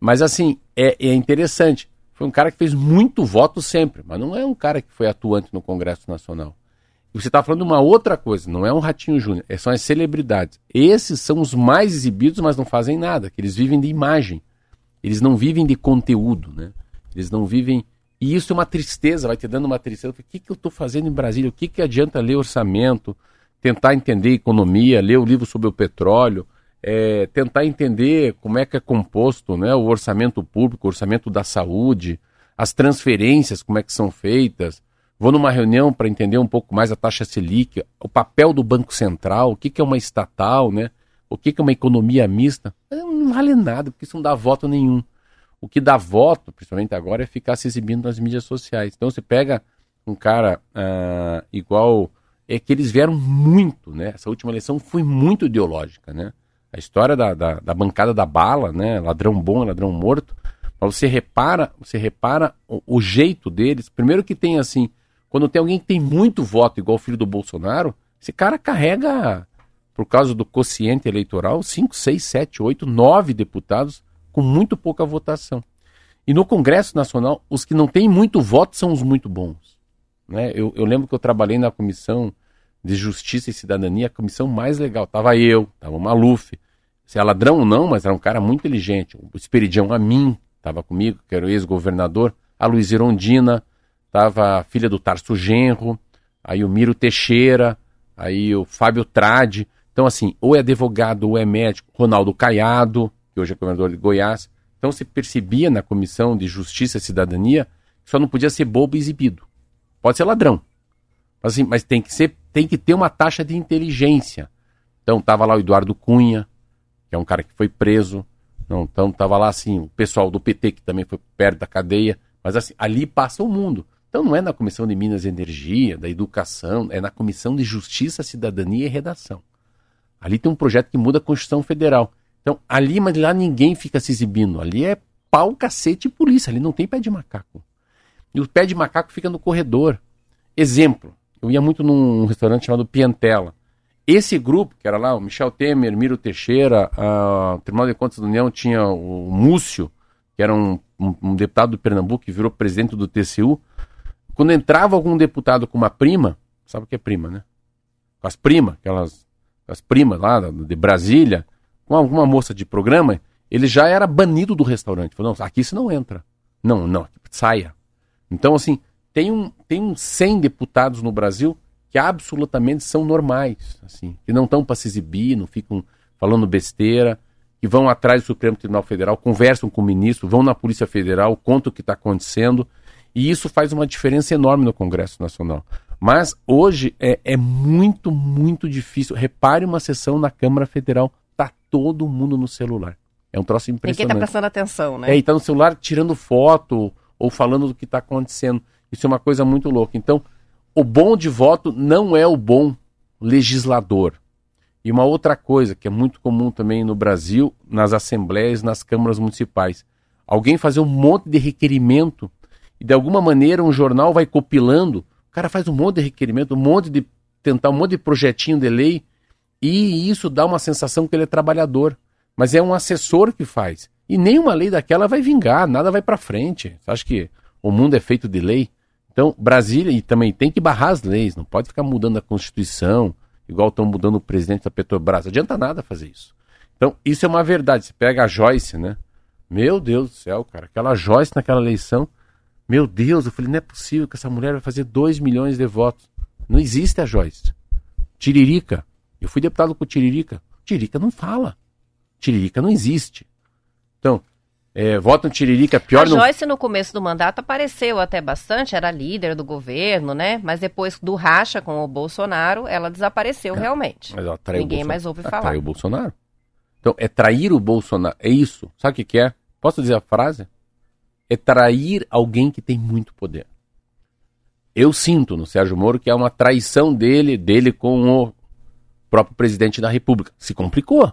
Mas assim, é, é interessante. Foi um cara que fez muito voto sempre, mas não é um cara que foi atuante no Congresso Nacional. E você está falando uma outra coisa, não é um Ratinho Júnior, é, são as celebridades. Esses são os mais exibidos, mas não fazem nada, que eles vivem de imagem. Eles não vivem de conteúdo, né? Eles não vivem. E isso é uma tristeza, vai te dando uma tristeza. O que, que eu estou fazendo em Brasília? O que, que adianta ler orçamento, tentar entender economia, ler o livro sobre o petróleo, é, tentar entender como é que é composto né, o orçamento público, o orçamento da saúde, as transferências, como é que são feitas. Vou numa reunião para entender um pouco mais a taxa Selic, o papel do Banco Central, o que, que é uma estatal, né? O que, é uma economia mista? Não vale nada, porque isso não dá voto nenhum. O que dá voto, principalmente agora, é ficar se exibindo nas mídias sociais. Então você pega um cara uh, igual. É que eles vieram muito, né? Essa última eleição foi muito ideológica, né? A história da, da, da bancada da bala, né? Ladrão bom, ladrão morto. Mas você repara, você repara o, o, jeito deles. Primeiro que tem assim, quando tem alguém que tem muito voto, igual o filho do Bolsonaro, esse cara carrega por causa do quociente eleitoral, 5, 6, 7, 8, 9 deputados com muito pouca votação. E no Congresso Nacional, os que não têm muito voto são os muito bons. Né? Eu, eu lembro que eu trabalhei na Comissão de Justiça e Cidadania, a comissão mais legal. Tava eu, tava o Maluf, se é ladrão ou não, mas era um cara muito inteligente. O Esperidião Amin estava comigo, que era o ex-governador, a Luiz Irondina, estava a filha do Tarso Genro, aí o Miro Teixeira, aí o Fábio Trade. Então, assim, ou é advogado ou é médico. Ronaldo Caiado, que hoje é governador de Goiás. Então, se percebia na Comissão de Justiça e Cidadania que só não podia ser bobo exibido. Pode ser ladrão. Mas, assim, mas tem que ser, tem que ter uma taxa de inteligência. Então, estava lá o Eduardo Cunha, que é um cara que foi preso. Não, então, estava lá, assim, o pessoal do PT, que também foi perto da cadeia. Mas, assim, ali passa o mundo. Então não é na Comissão de Minas e Energia, da Educação, é na Comissão de Justiça, Cidadania e Redação. Ali tem um projeto que muda a Constituição Federal. Então, ali, mas lá ninguém fica se exibindo. Ali é pau, cacete e polícia. Ali não tem pé de macaco. E o pé de macaco fica no corredor. Exemplo, eu ia muito num restaurante chamado Piantela. Esse grupo, que era lá o Michel Temer, Miro Teixeira, a, o Tribunal de Contas da União tinha o Múcio, que era um, um, um deputado do Pernambuco que virou presidente do TCU. Quando entrava algum deputado com uma prima, sabe o que é prima, né? Com as primas, aquelas as primas lá de Brasília, com alguma moça de programa, ele já era banido do restaurante. Falou, não, aqui você não entra. Não, não, saia. Então, assim, tem um, tem uns 100 deputados no Brasil que absolutamente são normais, assim, que não estão para se exibir, não ficam falando besteira, que vão atrás do Supremo Tribunal Federal, conversam com o ministro, vão na Polícia Federal, contam o que está acontecendo. E isso faz uma diferença enorme no Congresso Nacional. Mas hoje é, é muito, muito difícil. Repare uma sessão na Câmara Federal, tá todo mundo no celular. É um troço impressionante. Ninguém tá prestando atenção, né? É, e tá no celular tirando foto ou falando do que está acontecendo. Isso é uma coisa muito louca. Então, o bom de voto não é o bom legislador. E uma outra coisa que é muito comum também no Brasil, nas assembleias, nas câmaras municipais. Alguém fazer um monte de requerimento e de alguma maneira um jornal vai copilando, o cara faz um monte de requerimento, um monte de tentar um monte de projetinho de lei e isso dá uma sensação que ele é trabalhador, mas é um assessor que faz. E nenhuma lei daquela vai vingar, nada vai para frente. Você acha que o mundo é feito de lei? Então, Brasília e também tem que barrar as leis, não pode ficar mudando a Constituição, igual estão mudando o presidente da Petrobras. Não adianta nada fazer isso. Então, isso é uma verdade. Você pega a Joyce, né? Meu Deus do céu, cara, aquela Joyce naquela eleição, meu Deus, eu falei, não é possível que essa mulher vai fazer 2 milhões de votos. Não existe a Joyce. Tiririca. Eu fui deputado com Tiririca. Tiririca não fala. Tiririca não existe. Então, é, votam Tiririca pior... A não... Joyce no começo do mandato apareceu até bastante, era líder do governo, né? Mas depois do racha com o Bolsonaro, ela desapareceu é, realmente. Ninguém mais ouve falar. Traiu o Bolsonaro. Então, é trair o Bolsonaro. É isso. Sabe o que, que é? Posso dizer a frase? é trair alguém que tem muito poder. Eu sinto no Sérgio Moro que é uma traição dele, dele com o próprio presidente da República. Se complicou.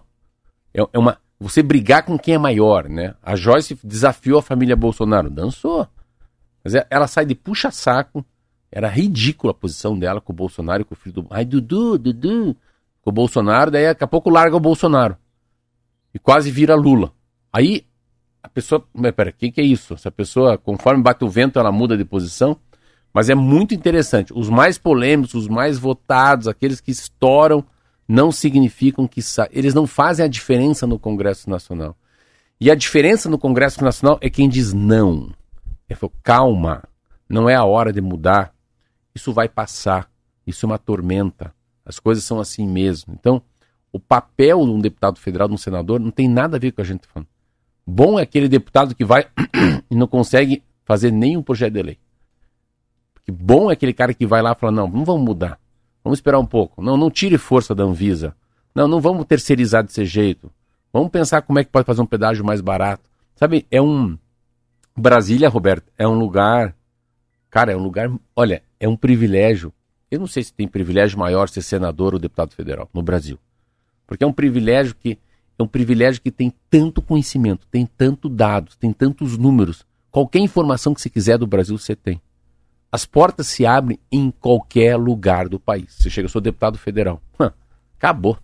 É, é uma você brigar com quem é maior, né? A Joyce desafiou a família Bolsonaro, dançou. Mas é, ela sai de puxa-saco. Era ridícula a posição dela com o Bolsonaro e com o filho do. Ai, Dudu, Dudu. Com o Bolsonaro, daí daqui a pouco larga o Bolsonaro. E quase vira Lula. Aí a pessoa. Mas pera, o que, que é isso? Essa pessoa, conforme bate o vento, ela muda de posição. Mas é muito interessante. Os mais polêmicos, os mais votados, aqueles que estouram, não significam que. Eles não fazem a diferença no Congresso Nacional. E a diferença no Congresso Nacional é quem diz não. É calma, não é a hora de mudar. Isso vai passar. Isso é uma tormenta. As coisas são assim mesmo. Então, o papel de um deputado federal, de um senador, não tem nada a ver com a gente falando. Bom é aquele deputado que vai e não consegue fazer nenhum projeto de lei. Porque bom é aquele cara que vai lá e fala: não, não vamos mudar. Vamos esperar um pouco. Não, não tire força da Anvisa. Não, não vamos terceirizar desse jeito. Vamos pensar como é que pode fazer um pedágio mais barato. Sabe, é um. Brasília, Roberto, é um lugar. Cara, é um lugar. Olha, é um privilégio. Eu não sei se tem privilégio maior ser senador ou deputado federal no Brasil. Porque é um privilégio que é um privilégio que tem tanto conhecimento, tem tanto dados, tem tantos números. Qualquer informação que você quiser do Brasil, você tem. As portas se abrem em qualquer lugar do país. Você chega, eu sou deputado federal. acabou.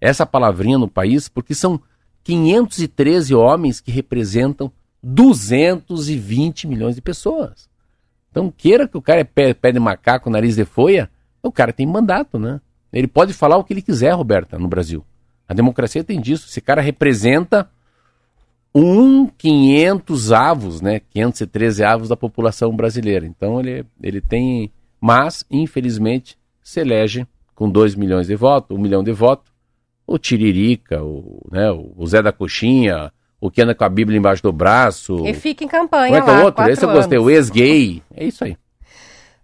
Essa palavrinha no país, porque são 513 homens que representam 220 milhões de pessoas. Então, queira que o cara é pé, pé de macaco, nariz de folha, o cara tem mandato, né? Ele pode falar o que ele quiser, Roberta, no Brasil. A democracia tem disso. Esse cara representa um 500 avos, né? 513 avos da população brasileira. Então ele, ele tem. Mas, infelizmente, se elege com 2 milhões de votos, 1 um milhão de votos, o Tiririca, o, né, o Zé da Coxinha, o que anda com a Bíblia embaixo do braço. E fica em campanha. Como é que é o outro? Esse eu gostei, o ex-gay. É isso aí.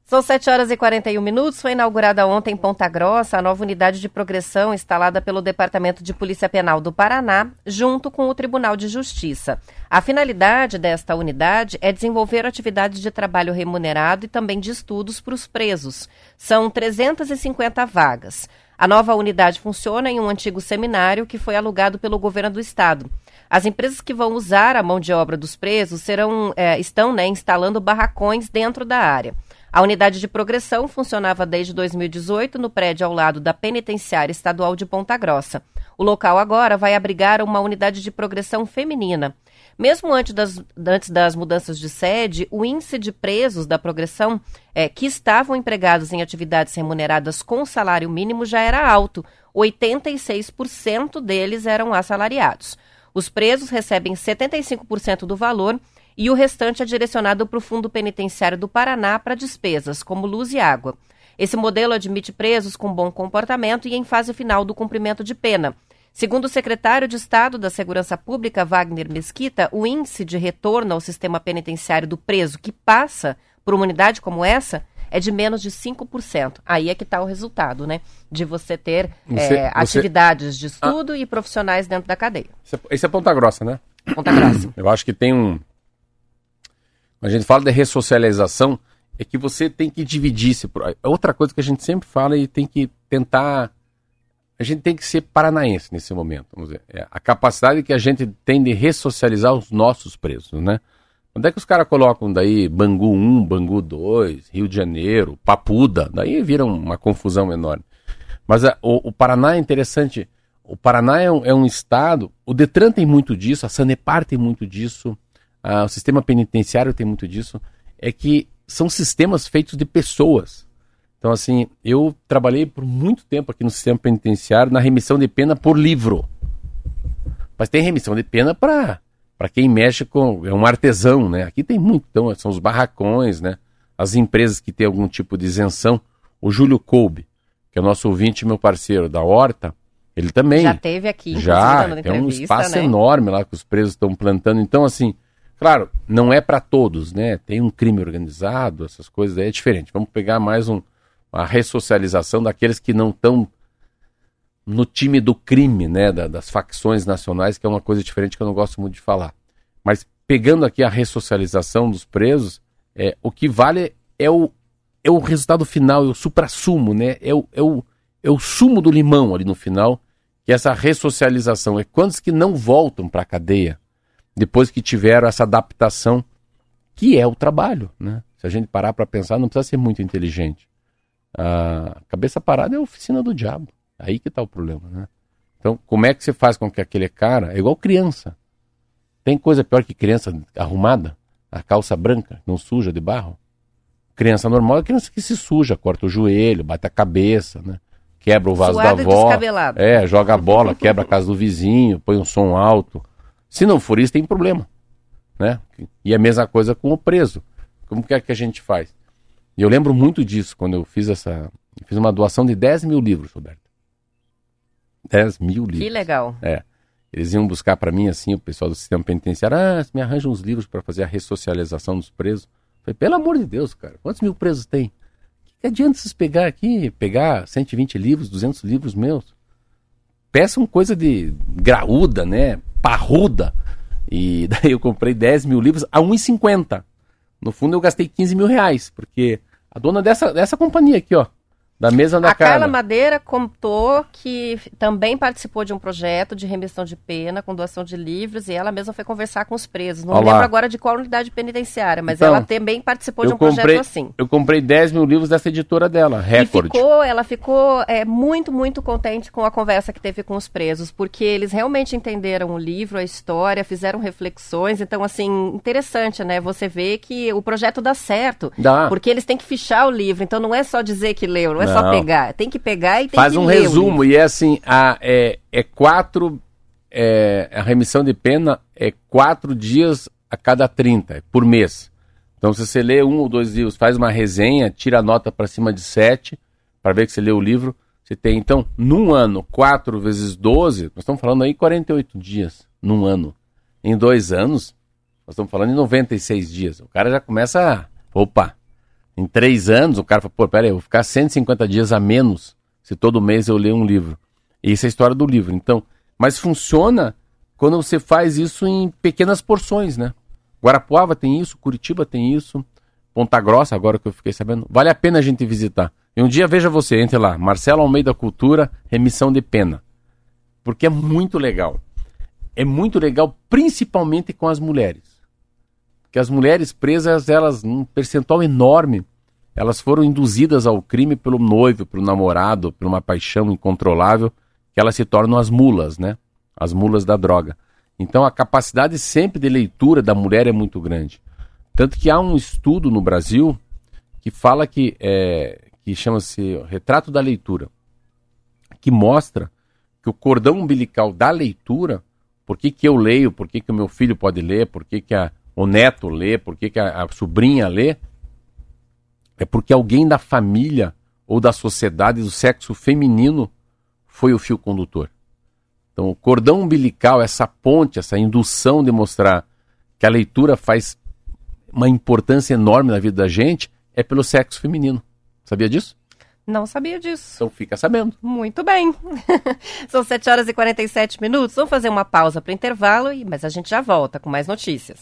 São 7 horas e 41 minutos. Foi inaugurada ontem em Ponta Grossa a nova unidade de progressão instalada pelo Departamento de Polícia Penal do Paraná, junto com o Tribunal de Justiça. A finalidade desta unidade é desenvolver atividades de trabalho remunerado e também de estudos para os presos. São 350 vagas. A nova unidade funciona em um antigo seminário que foi alugado pelo governo do estado. As empresas que vão usar a mão de obra dos presos serão, é, estão né, instalando barracões dentro da área. A unidade de progressão funcionava desde 2018 no prédio ao lado da Penitenciária Estadual de Ponta Grossa. O local agora vai abrigar uma unidade de progressão feminina. Mesmo antes das, antes das mudanças de sede, o índice de presos da progressão é, que estavam empregados em atividades remuneradas com salário mínimo já era alto. 86% deles eram assalariados. Os presos recebem 75% do valor e o restante é direcionado para o Fundo Penitenciário do Paraná para despesas, como luz e água. Esse modelo admite presos com bom comportamento e em fase final do cumprimento de pena. Segundo o secretário de Estado da Segurança Pública, Wagner Mesquita, o índice de retorno ao sistema penitenciário do preso que passa por uma unidade como essa é de menos de 5%. Aí é que está o resultado, né? De você ter você, é, atividades de estudo ah, e profissionais dentro da cadeia. Esse é Ponta Grossa, né? Ponta Grossa. Eu acho que tem um, a gente fala de ressocialização, é que você tem que dividir esse. É outra coisa que a gente sempre fala e tem que tentar. A gente tem que ser paranaense nesse momento. Vamos dizer. É a capacidade que a gente tem de ressocializar os nossos presos, né? Onde é que os caras colocam daí Bangu 1, Bangu 2, Rio de Janeiro, Papuda? Daí vira uma confusão enorme. Mas a, o, o, Paraná é interessante. O Paraná é um, é um, estado. O Detran tem muito disso, a Sanepar tem muito disso ah, o sistema penitenciário tem muito disso, é que são sistemas feitos de pessoas. Então, assim, eu trabalhei por muito tempo aqui no sistema penitenciário na remissão de pena por livro. Mas tem remissão de pena para para quem mexe com é um artesão, né? Aqui tem muito, então são os barracões, né? As empresas que têm algum tipo de isenção. O Júlio Koube, que é nosso ouvinte, meu parceiro da Horta, ele também já teve aqui, já é um espaço né? enorme lá que os presos estão plantando. Então, assim, Claro, não é para todos, né? Tem um crime organizado, essas coisas aí é diferente. Vamos pegar mais um, uma ressocialização daqueles que não estão no time do crime, né? Da, das facções nacionais, que é uma coisa diferente que eu não gosto muito de falar. Mas pegando aqui a ressocialização dos presos, é, o que vale é o, é o resultado final, é o supra-sumo, né? É o, é, o, é o sumo do limão ali no final, que é essa ressocialização. É quantos que não voltam para a cadeia depois que tiveram essa adaptação, que é o trabalho, né? Se a gente parar para pensar, não precisa ser muito inteligente. A cabeça parada é a oficina do diabo. Aí que está o problema, né? Então, como é que você faz com que aquele cara, é igual criança. Tem coisa pior que criança arrumada? A calça branca, não suja de barro? Criança normal é criança que se suja, corta o joelho, bate a cabeça, né? Quebra o vaso Suado da avó. É, joga a bola, quebra a casa do vizinho, põe um som alto. Se não for isso, tem problema. Né? E a mesma coisa com o preso. Como que é que a gente faz? E eu lembro muito disso quando eu fiz essa. fiz uma doação de 10 mil livros, Roberto. 10 mil livros. Que legal. É. Eles iam buscar para mim, assim, o pessoal do sistema penitenciário, ah, me arranja uns livros para fazer a ressocialização dos presos. Eu falei, pelo amor de Deus, cara, quantos mil presos tem? Que adianta vocês pegar aqui, pegar 120 livros, 200 livros meus? Peçam coisa de graúda, né? Parruda. E daí eu comprei 10 mil livros a 1,50. No fundo eu gastei 15 mil reais, porque a dona dessa, dessa companhia aqui, ó, da mesa da a Carla. Carla Madeira contou que também participou de um projeto de remissão de pena com doação de livros e ela mesma foi conversar com os presos. Não Olá. lembro agora de qual unidade penitenciária, mas então, ela também participou de um comprei, projeto assim. Eu comprei 10 mil livros dessa editora dela, Record. E ficou, ela ficou é, muito, muito contente com a conversa que teve com os presos, porque eles realmente entenderam o livro, a história, fizeram reflexões. Então, assim, interessante, né? Você vê que o projeto dá certo. Dá. Porque eles têm que fichar o livro. Então, não é só dizer que leu, não é não. só pegar. Tem que pegar e tem Faz que um resumo, e é assim, a, é, é quatro. É, a remissão de pena é quatro dias a cada 30, é por mês. Então, se você lê um ou dois livros, faz uma resenha, tira a nota para cima de sete, para ver que você lê o livro. Você tem, então, num ano, 4 vezes 12, nós estamos falando aí 48 dias, num ano. Em dois anos, nós estamos falando em 96 dias. O cara já começa a. Opa! Em três anos, o cara fala, pô, peraí, eu vou ficar 150 dias a menos se todo mês eu ler um livro. E isso é a história do livro. Então, mas funciona quando você faz isso em pequenas porções, né? Guarapuava tem isso, Curitiba tem isso, Ponta Grossa, agora que eu fiquei sabendo. Vale a pena a gente visitar. E um dia veja você, entre lá, Marcelo Almeida Cultura, remissão de pena. Porque é muito legal. É muito legal, principalmente com as mulheres. Porque as mulheres presas, elas, um percentual enorme, elas foram induzidas ao crime pelo noivo, pelo namorado, por uma paixão incontrolável, que elas se tornam as mulas, né? As mulas da droga. Então a capacidade sempre de leitura da mulher é muito grande. Tanto que há um estudo no Brasil que fala que é, que chama-se Retrato da Leitura, que mostra que o cordão umbilical da leitura, por que, que eu leio, por que, que o meu filho pode ler, por que, que a, o neto lê, por que, que a, a sobrinha lê, é porque alguém da família ou da sociedade do sexo feminino foi o fio condutor. Então, o cordão umbilical, essa ponte, essa indução de mostrar que a leitura faz uma importância enorme na vida da gente, é pelo sexo feminino. Sabia disso? Não sabia disso. Então fica sabendo. Muito bem. São 7 horas e 47 minutos. Vamos fazer uma pausa para o intervalo, mas a gente já volta com mais notícias.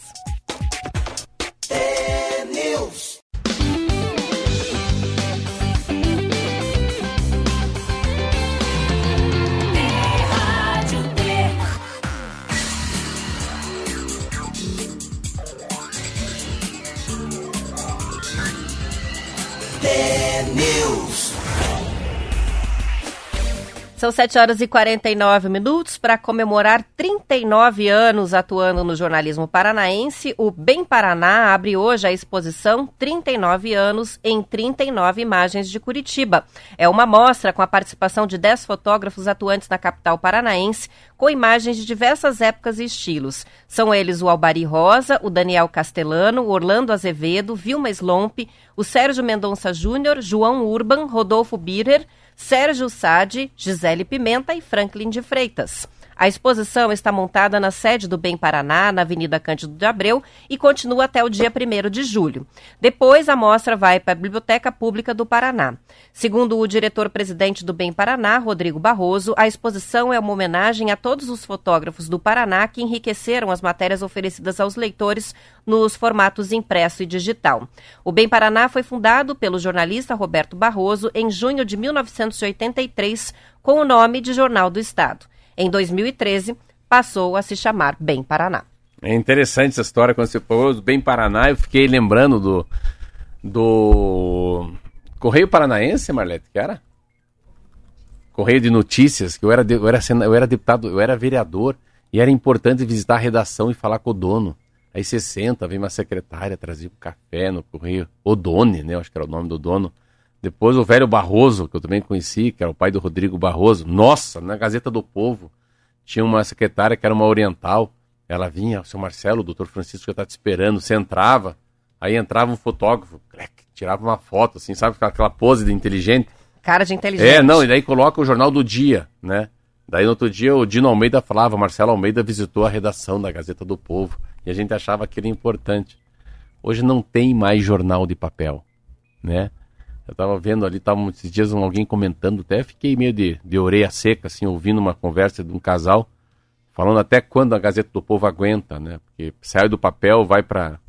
São 7 horas e 49 minutos para comemorar 39 anos atuando no jornalismo paranaense. O Bem Paraná abre hoje a exposição 39 anos em 39 imagens de Curitiba. É uma mostra com a participação de 10 fotógrafos atuantes na capital paranaense, com imagens de diversas épocas e estilos. São eles o Albari Rosa, o Daniel Castellano, o Orlando Azevedo, Vilma Slomp, o Sérgio Mendonça Júnior, João Urban, Rodolfo Birer, Sérgio Sade, Gisele Pimenta e Franklin de Freitas. A exposição está montada na sede do Bem Paraná, na Avenida Cândido de Abreu, e continua até o dia 1 de julho. Depois, a mostra vai para a Biblioteca Pública do Paraná. Segundo o diretor-presidente do Bem Paraná, Rodrigo Barroso, a exposição é uma homenagem a todos os fotógrafos do Paraná que enriqueceram as matérias oferecidas aos leitores nos formatos impresso e digital. O Bem Paraná foi fundado pelo jornalista Roberto Barroso em junho de 1983 com o nome de Jornal do Estado. Em 2013, passou a se chamar Bem Paraná. É interessante essa história quando você falou do Bem Paraná. Eu fiquei lembrando do, do Correio Paranaense, Marlete, que era? Correio de Notícias, que eu era, eu, era, eu era deputado, eu era vereador e era importante visitar a redação e falar com o dono. Aí você senta, vem uma secretária trazer um café no correio. Odone, né? Acho que era o nome do dono. Depois o velho Barroso, que eu também conheci, que era o pai do Rodrigo Barroso. Nossa, na Gazeta do Povo tinha uma secretária que era uma oriental. Ela vinha, o seu Marcelo, o doutor Francisco já está te esperando. Você entrava, aí entrava um fotógrafo, tirava uma foto, assim, sabe? Aquela pose de inteligente. Cara de inteligente. É, não, e daí coloca o jornal do dia, né? Daí no outro dia o Dino Almeida falava, Marcelo Almeida visitou a redação da Gazeta do Povo. E a gente achava aquilo importante. Hoje não tem mais jornal de papel, né? Eu tava vendo ali, tava esses dias alguém comentando, até fiquei meio de, de orelha seca, assim, ouvindo uma conversa de um casal, falando até quando a Gazeta do Povo aguenta, né? Porque sai do papel, vai para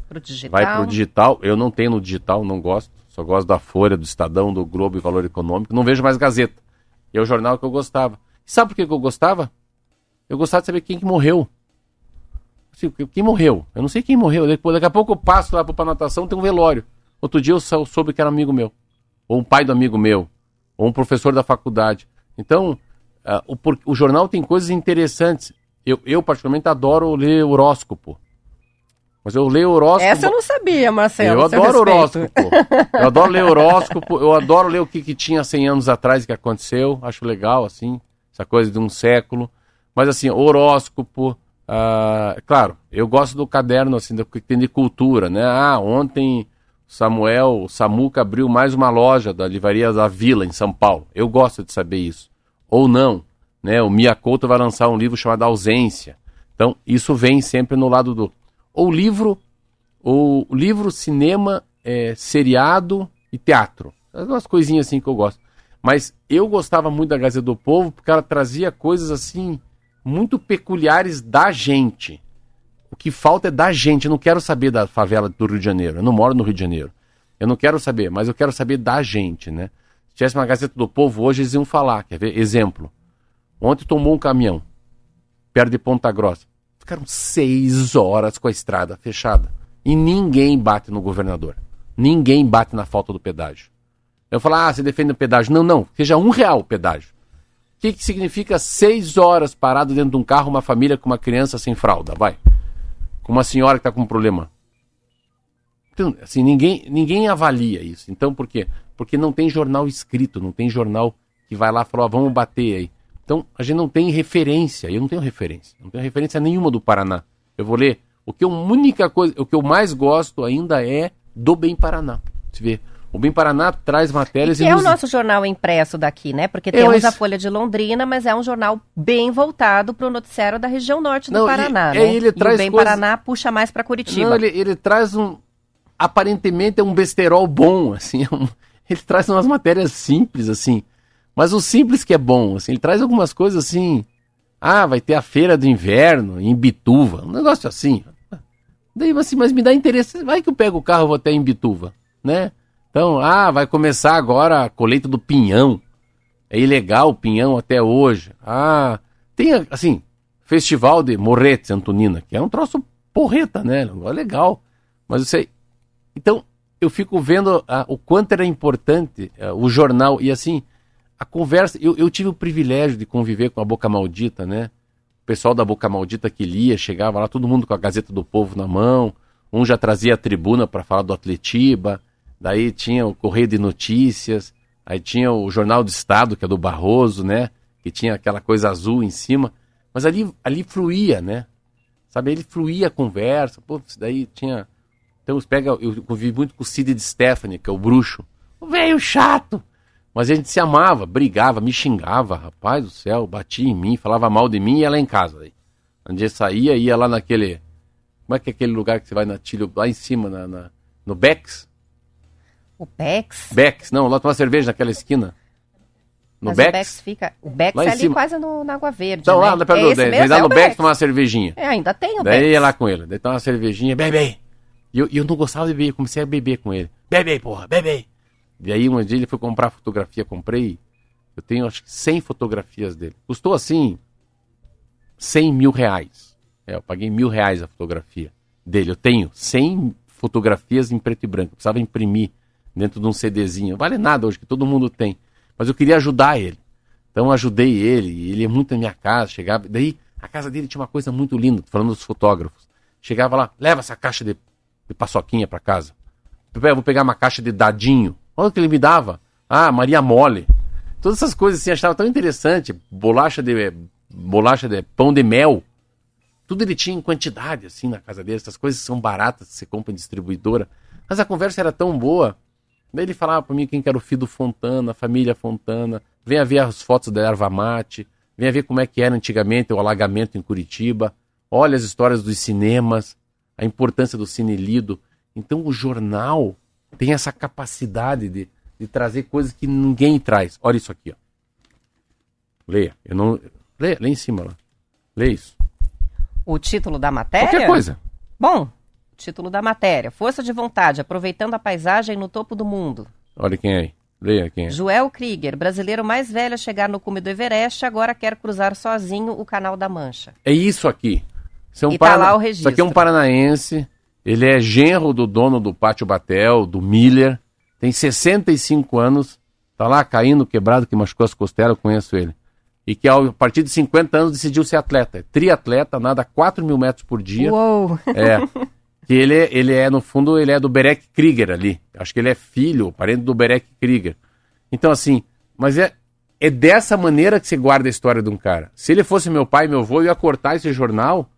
vai pro digital. Eu não tenho no digital, não gosto. Só gosto da Folha, do Estadão, do Globo e Valor Econômico. Não vejo mais Gazeta. E é o jornal que eu gostava. E sabe por que eu gostava? Eu gostava de saber quem que morreu. Assim, quem morreu? Eu não sei quem morreu. Depois, daqui a pouco eu passo lá para natação, tem um velório. Outro dia eu soube que era amigo meu ou um pai do amigo meu, ou um professor da faculdade. Então, uh, o, o, jornal tem coisas interessantes. Eu, eu, particularmente, adoro ler horóscopo. Mas eu leio horóscopo. Essa eu não sabia, Marcelo. Eu adoro horóscopo. eu adoro ler horóscopo. Eu adoro ler o que, que tinha 100 anos atrás que aconteceu. Acho legal, assim, essa coisa de um século. Mas, assim, horóscopo. Uh, claro, eu gosto do caderno, assim, do que tem de cultura, né? Ah, ontem Samuel, Samuca abriu mais uma loja da Livraria da Vila, em São Paulo. Eu gosto de saber isso. Ou não, né? O Mia Couto vai lançar um livro chamado Ausência. Então, isso vem sempre no lado do ou livro, ou livro, cinema, é, seriado e teatro. Umas coisinhas assim que eu gosto. Mas eu gostava muito da Gazeta do Povo porque ela trazia coisas assim muito peculiares da gente. O que falta é da gente. Eu não quero saber da favela do Rio de Janeiro. Eu não moro no Rio de Janeiro. Eu não quero saber, mas eu quero saber da gente, né? Se tivesse uma Gazeta do Povo hoje, eles iam falar. Quer ver? Exemplo. Ontem tomou um caminhão perto de Ponta Grossa. Ficaram seis horas com a estrada fechada. E ninguém bate no governador. Ninguém bate na falta do pedágio. Eu falo, ah, você defende o pedágio. Não, não, seja um real o pedágio. O que, que significa seis horas parado dentro de um carro, uma família com uma criança sem fralda? Vai. Com uma senhora que está com um problema. Então, assim, ninguém, ninguém avalia isso. Então, por quê? Porque não tem jornal escrito, não tem jornal que vai lá e fala, vamos bater aí. Então, a gente não tem referência. Eu não tenho referência. Não tenho referência nenhuma do Paraná. Eu vou ler. O que eu, única coisa, o que eu mais gosto ainda é do Bem Paraná. Você vê. O Bem Paraná traz matérias... E que é o nosso jornal impresso daqui, né? Porque temos a Folha de Londrina, mas é um jornal bem voltado para o noticiário da região norte do não, Paraná, e, né? Ele traz e o Bem coisas... Paraná puxa mais para Curitiba. Não, ele, ele traz um... Aparentemente é um besterol bom, assim. É um... Ele traz umas matérias simples, assim. Mas o simples que é bom, assim, ele traz algumas coisas assim. Ah, vai ter a feira do inverno em Bituva, um negócio assim. Daí assim, mas me dá interesse. Vai que eu pego o carro e vou até em Bituva, né? Então, ah, vai começar agora a colheita do pinhão. É ilegal o pinhão até hoje. Ah, tem assim, festival de Morretes Antonina, que é um troço porreta, né? É legal. Mas eu sei. Então, eu fico vendo ah, o quanto era importante ah, o jornal e assim, a conversa. Eu, eu tive o privilégio de conviver com a Boca Maldita, né? O pessoal da Boca Maldita que lia, chegava lá, todo mundo com a Gazeta do Povo na mão. Um já trazia a tribuna para falar do Atletiba. Daí tinha o Correio de Notícias. Aí tinha o Jornal do Estado, que é do Barroso, né? Que tinha aquela coisa azul em cima. Mas ali, ali fluía, né? Sabe, ele fluía a conversa. Pô, daí tinha. Então, pega, eu convivi muito com o Cid de Stephanie, que é o bruxo. O velho chato. Mas a gente se amava, brigava, me xingava, rapaz do céu, batia em mim, falava mal de mim e ia lá em casa. Daí. Um dia saía, ia lá naquele. Como é que é aquele lugar que você vai na Tilho, lá em cima, na, na no Bex? O Bex? Bex, não, lá tomar cerveja naquela esquina. No Mas Bex? O Bex fica. O Bex lá é ali cima. quase no, na Água Verde. Então, né? lá, perto é do Bex. lá no Bex tomar uma cervejinha. É, ainda tem o Daí Bex. ia lá com ele, daí tomar uma cervejinha, bebe. E eu, eu não gostava de beber, comecei a beber com ele. Bebe, porra, bebe. E aí um dia ele foi comprar fotografia, comprei. Eu tenho acho que 100 fotografias dele. Custou assim 100 mil reais. É, eu paguei mil reais a fotografia dele. Eu tenho 100 fotografias em preto e branco. Eu precisava imprimir dentro de um CDzinho. Vale nada hoje, que todo mundo tem. Mas eu queria ajudar ele. Então ajudei ele. Ele é muito na minha casa. Chegava. Daí a casa dele tinha uma coisa muito linda, falando dos fotógrafos. Chegava lá, leva essa caixa de, de paçoquinha para casa. Eu vou pegar uma caixa de dadinho. Olha o que ele me dava. Ah, Maria Mole. Todas essas coisas assim, achava tão interessante. Bolacha de bolacha de pão de mel. Tudo ele tinha em quantidade, assim, na casa dele. Essas coisas são baratas, você compra em distribuidora. Mas a conversa era tão boa. Daí ele falava para mim quem que era o filho do Fontana, a família Fontana. Venha ver as fotos da erva mate. Venha ver como é que era antigamente o alagamento em Curitiba. Olha as histórias dos cinemas, a importância do cine lido. Então o jornal tem essa capacidade de, de trazer coisas que ninguém traz. Olha isso aqui, ó. Leia. Eu não... Leia, lê em cima lá. Lê isso. O título da matéria? Qualquer coisa. Bom, título da matéria. Força de vontade, aproveitando a paisagem no topo do mundo. Olha quem é aí. Leia quem é. Joel Krieger, brasileiro mais velho a chegar no cume do Everest, agora quer cruzar sozinho o Canal da Mancha. É isso aqui. Isso, é um e tá lá o registro. isso aqui é um paranaense ele é genro do dono do Pátio Batel, do Miller. Tem 65 anos. Tá lá caindo, quebrado, que machucou as costelas, eu conheço ele. E que a partir de 50 anos decidiu ser atleta. É triatleta, nada 4 mil metros por dia. Uou! É. que ele, é, ele é, no fundo, ele é do Berek Krieger ali. Acho que ele é filho, parente do Berek Krieger. Então, assim, mas é, é dessa maneira que você guarda a história de um cara. Se ele fosse meu pai, meu avô, eu ia cortar esse jornal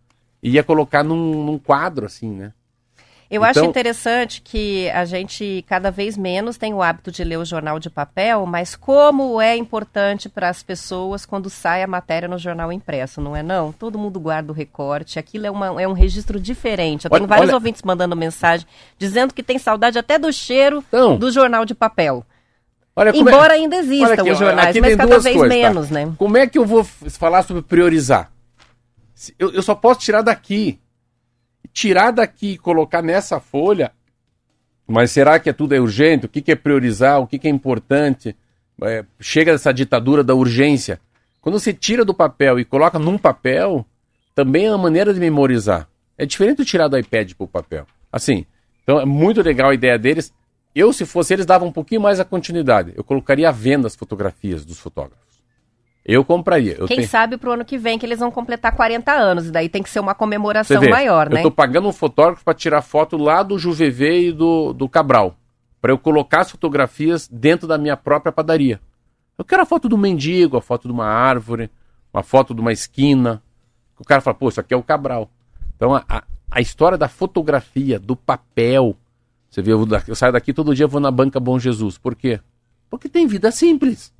e ia colocar num, num quadro, assim, né? Eu então... acho interessante que a gente cada vez menos tem o hábito de ler o jornal de papel, mas como é importante para as pessoas quando sai a matéria no jornal impresso, não é não? Todo mundo guarda o recorte, aquilo é, uma, é um registro diferente. Eu tenho olha, vários olha... ouvintes mandando mensagem dizendo que tem saudade até do cheiro então, do jornal de papel. É- Embora é... ainda existam aqui, os jornais, mas cada vez coisas, tá? menos, tá? né? Como é que eu vou falar sobre priorizar? Eu, eu só posso tirar daqui tirar daqui e colocar nessa folha, mas será que é tudo é urgente? O que, que é priorizar? O que, que é importante? É, chega dessa ditadura da urgência. Quando você tira do papel e coloca num papel, também é uma maneira de memorizar. É diferente de tirar do iPad para o papel. Assim, então é muito legal a ideia deles. Eu, se fosse eles, dava um pouquinho mais a continuidade. Eu colocaria à venda as fotografias dos fotógrafos. Eu compraria. Eu Quem tenho... sabe pro ano que vem que eles vão completar 40 anos, e daí tem que ser uma comemoração vê, maior, né? Eu tô pagando um fotógrafo para tirar foto lá do Juvevê e do, do Cabral, para eu colocar as fotografias dentro da minha própria padaria. Eu quero a foto do mendigo, a foto de uma árvore, uma foto de uma esquina. O cara fala, pô, isso aqui é o Cabral. Então a, a, a história da fotografia, do papel. Você vê, eu, eu saio daqui todo dia vou na banca Bom Jesus. Por quê? Porque tem vida simples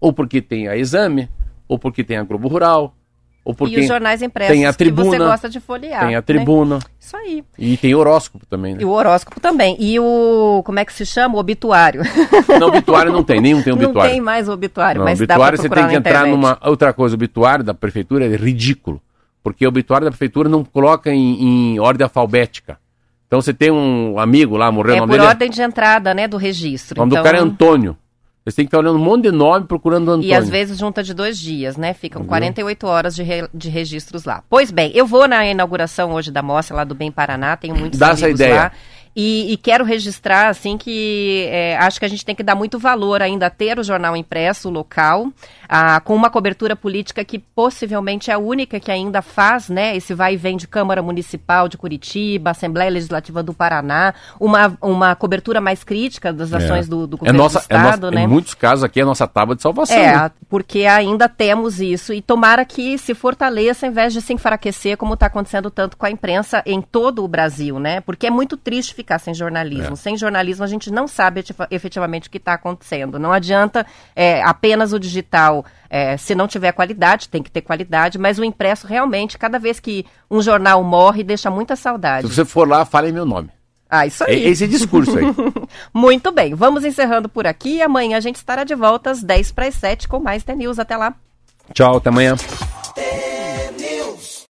ou porque tem a Exame, ou porque tem a Globo Rural, ou porque e os jornais impressos tem a tribuna, que você gosta de folhear. Tem a né? tribuna. Né? Isso aí. E tem o horóscopo também, né? E o horóscopo também. E o, como é que se chama? O obituário. Não, obituário não tem, nenhum tem obituário. Não tem mais obituário, não, mas obituário você tem que entrar numa... Outra coisa, o obituário da prefeitura é ridículo, porque o obituário da prefeitura não coloca em, em ordem alfabética. Então você tem um amigo lá, morreu... É por ordem de entrada, né, do registro. O nome então... do cara é Antônio. Você tem que estar olhando um monte de nome procurando Antônio. E às vezes junta de dois dias, né? Ficam uhum. 48 horas de, re, de registros lá. Pois bem, eu vou na inauguração hoje da mostra lá do Bem Paraná, tenho muitos Dá essa ideia. lá. E, e, quero registrar, assim, que é, acho que a gente tem que dar muito valor ainda a ter o jornal impresso local, a, com uma cobertura política que possivelmente é a única que ainda faz, né, esse vai e vem de Câmara Municipal de Curitiba, Assembleia Legislativa do Paraná, uma, uma cobertura mais crítica das é. ações é. do, do, é governo é nossa, do Estado, nossa, né? Em muitos casos aqui é a nossa tábua de salvação. É, né? porque ainda temos isso e tomara que se fortaleça em vez de se enfraquecer, como está acontecendo tanto com a imprensa em todo o Brasil, né? Porque é muito triste ficar sem jornalismo. É. Sem jornalismo, a gente não sabe efetivamente o que está acontecendo. Não adianta é, apenas o digital, é, se não tiver qualidade, tem que ter qualidade, mas o impresso realmente, cada vez que um jornal morre, deixa muita saudade. Se você for lá, fale meu nome. Ah, isso aí. Esse discurso aí. Muito bem, vamos encerrando por aqui. Amanhã a gente estará de volta às 10 para as 7 com mais The News. Até lá. Tchau, até amanhã.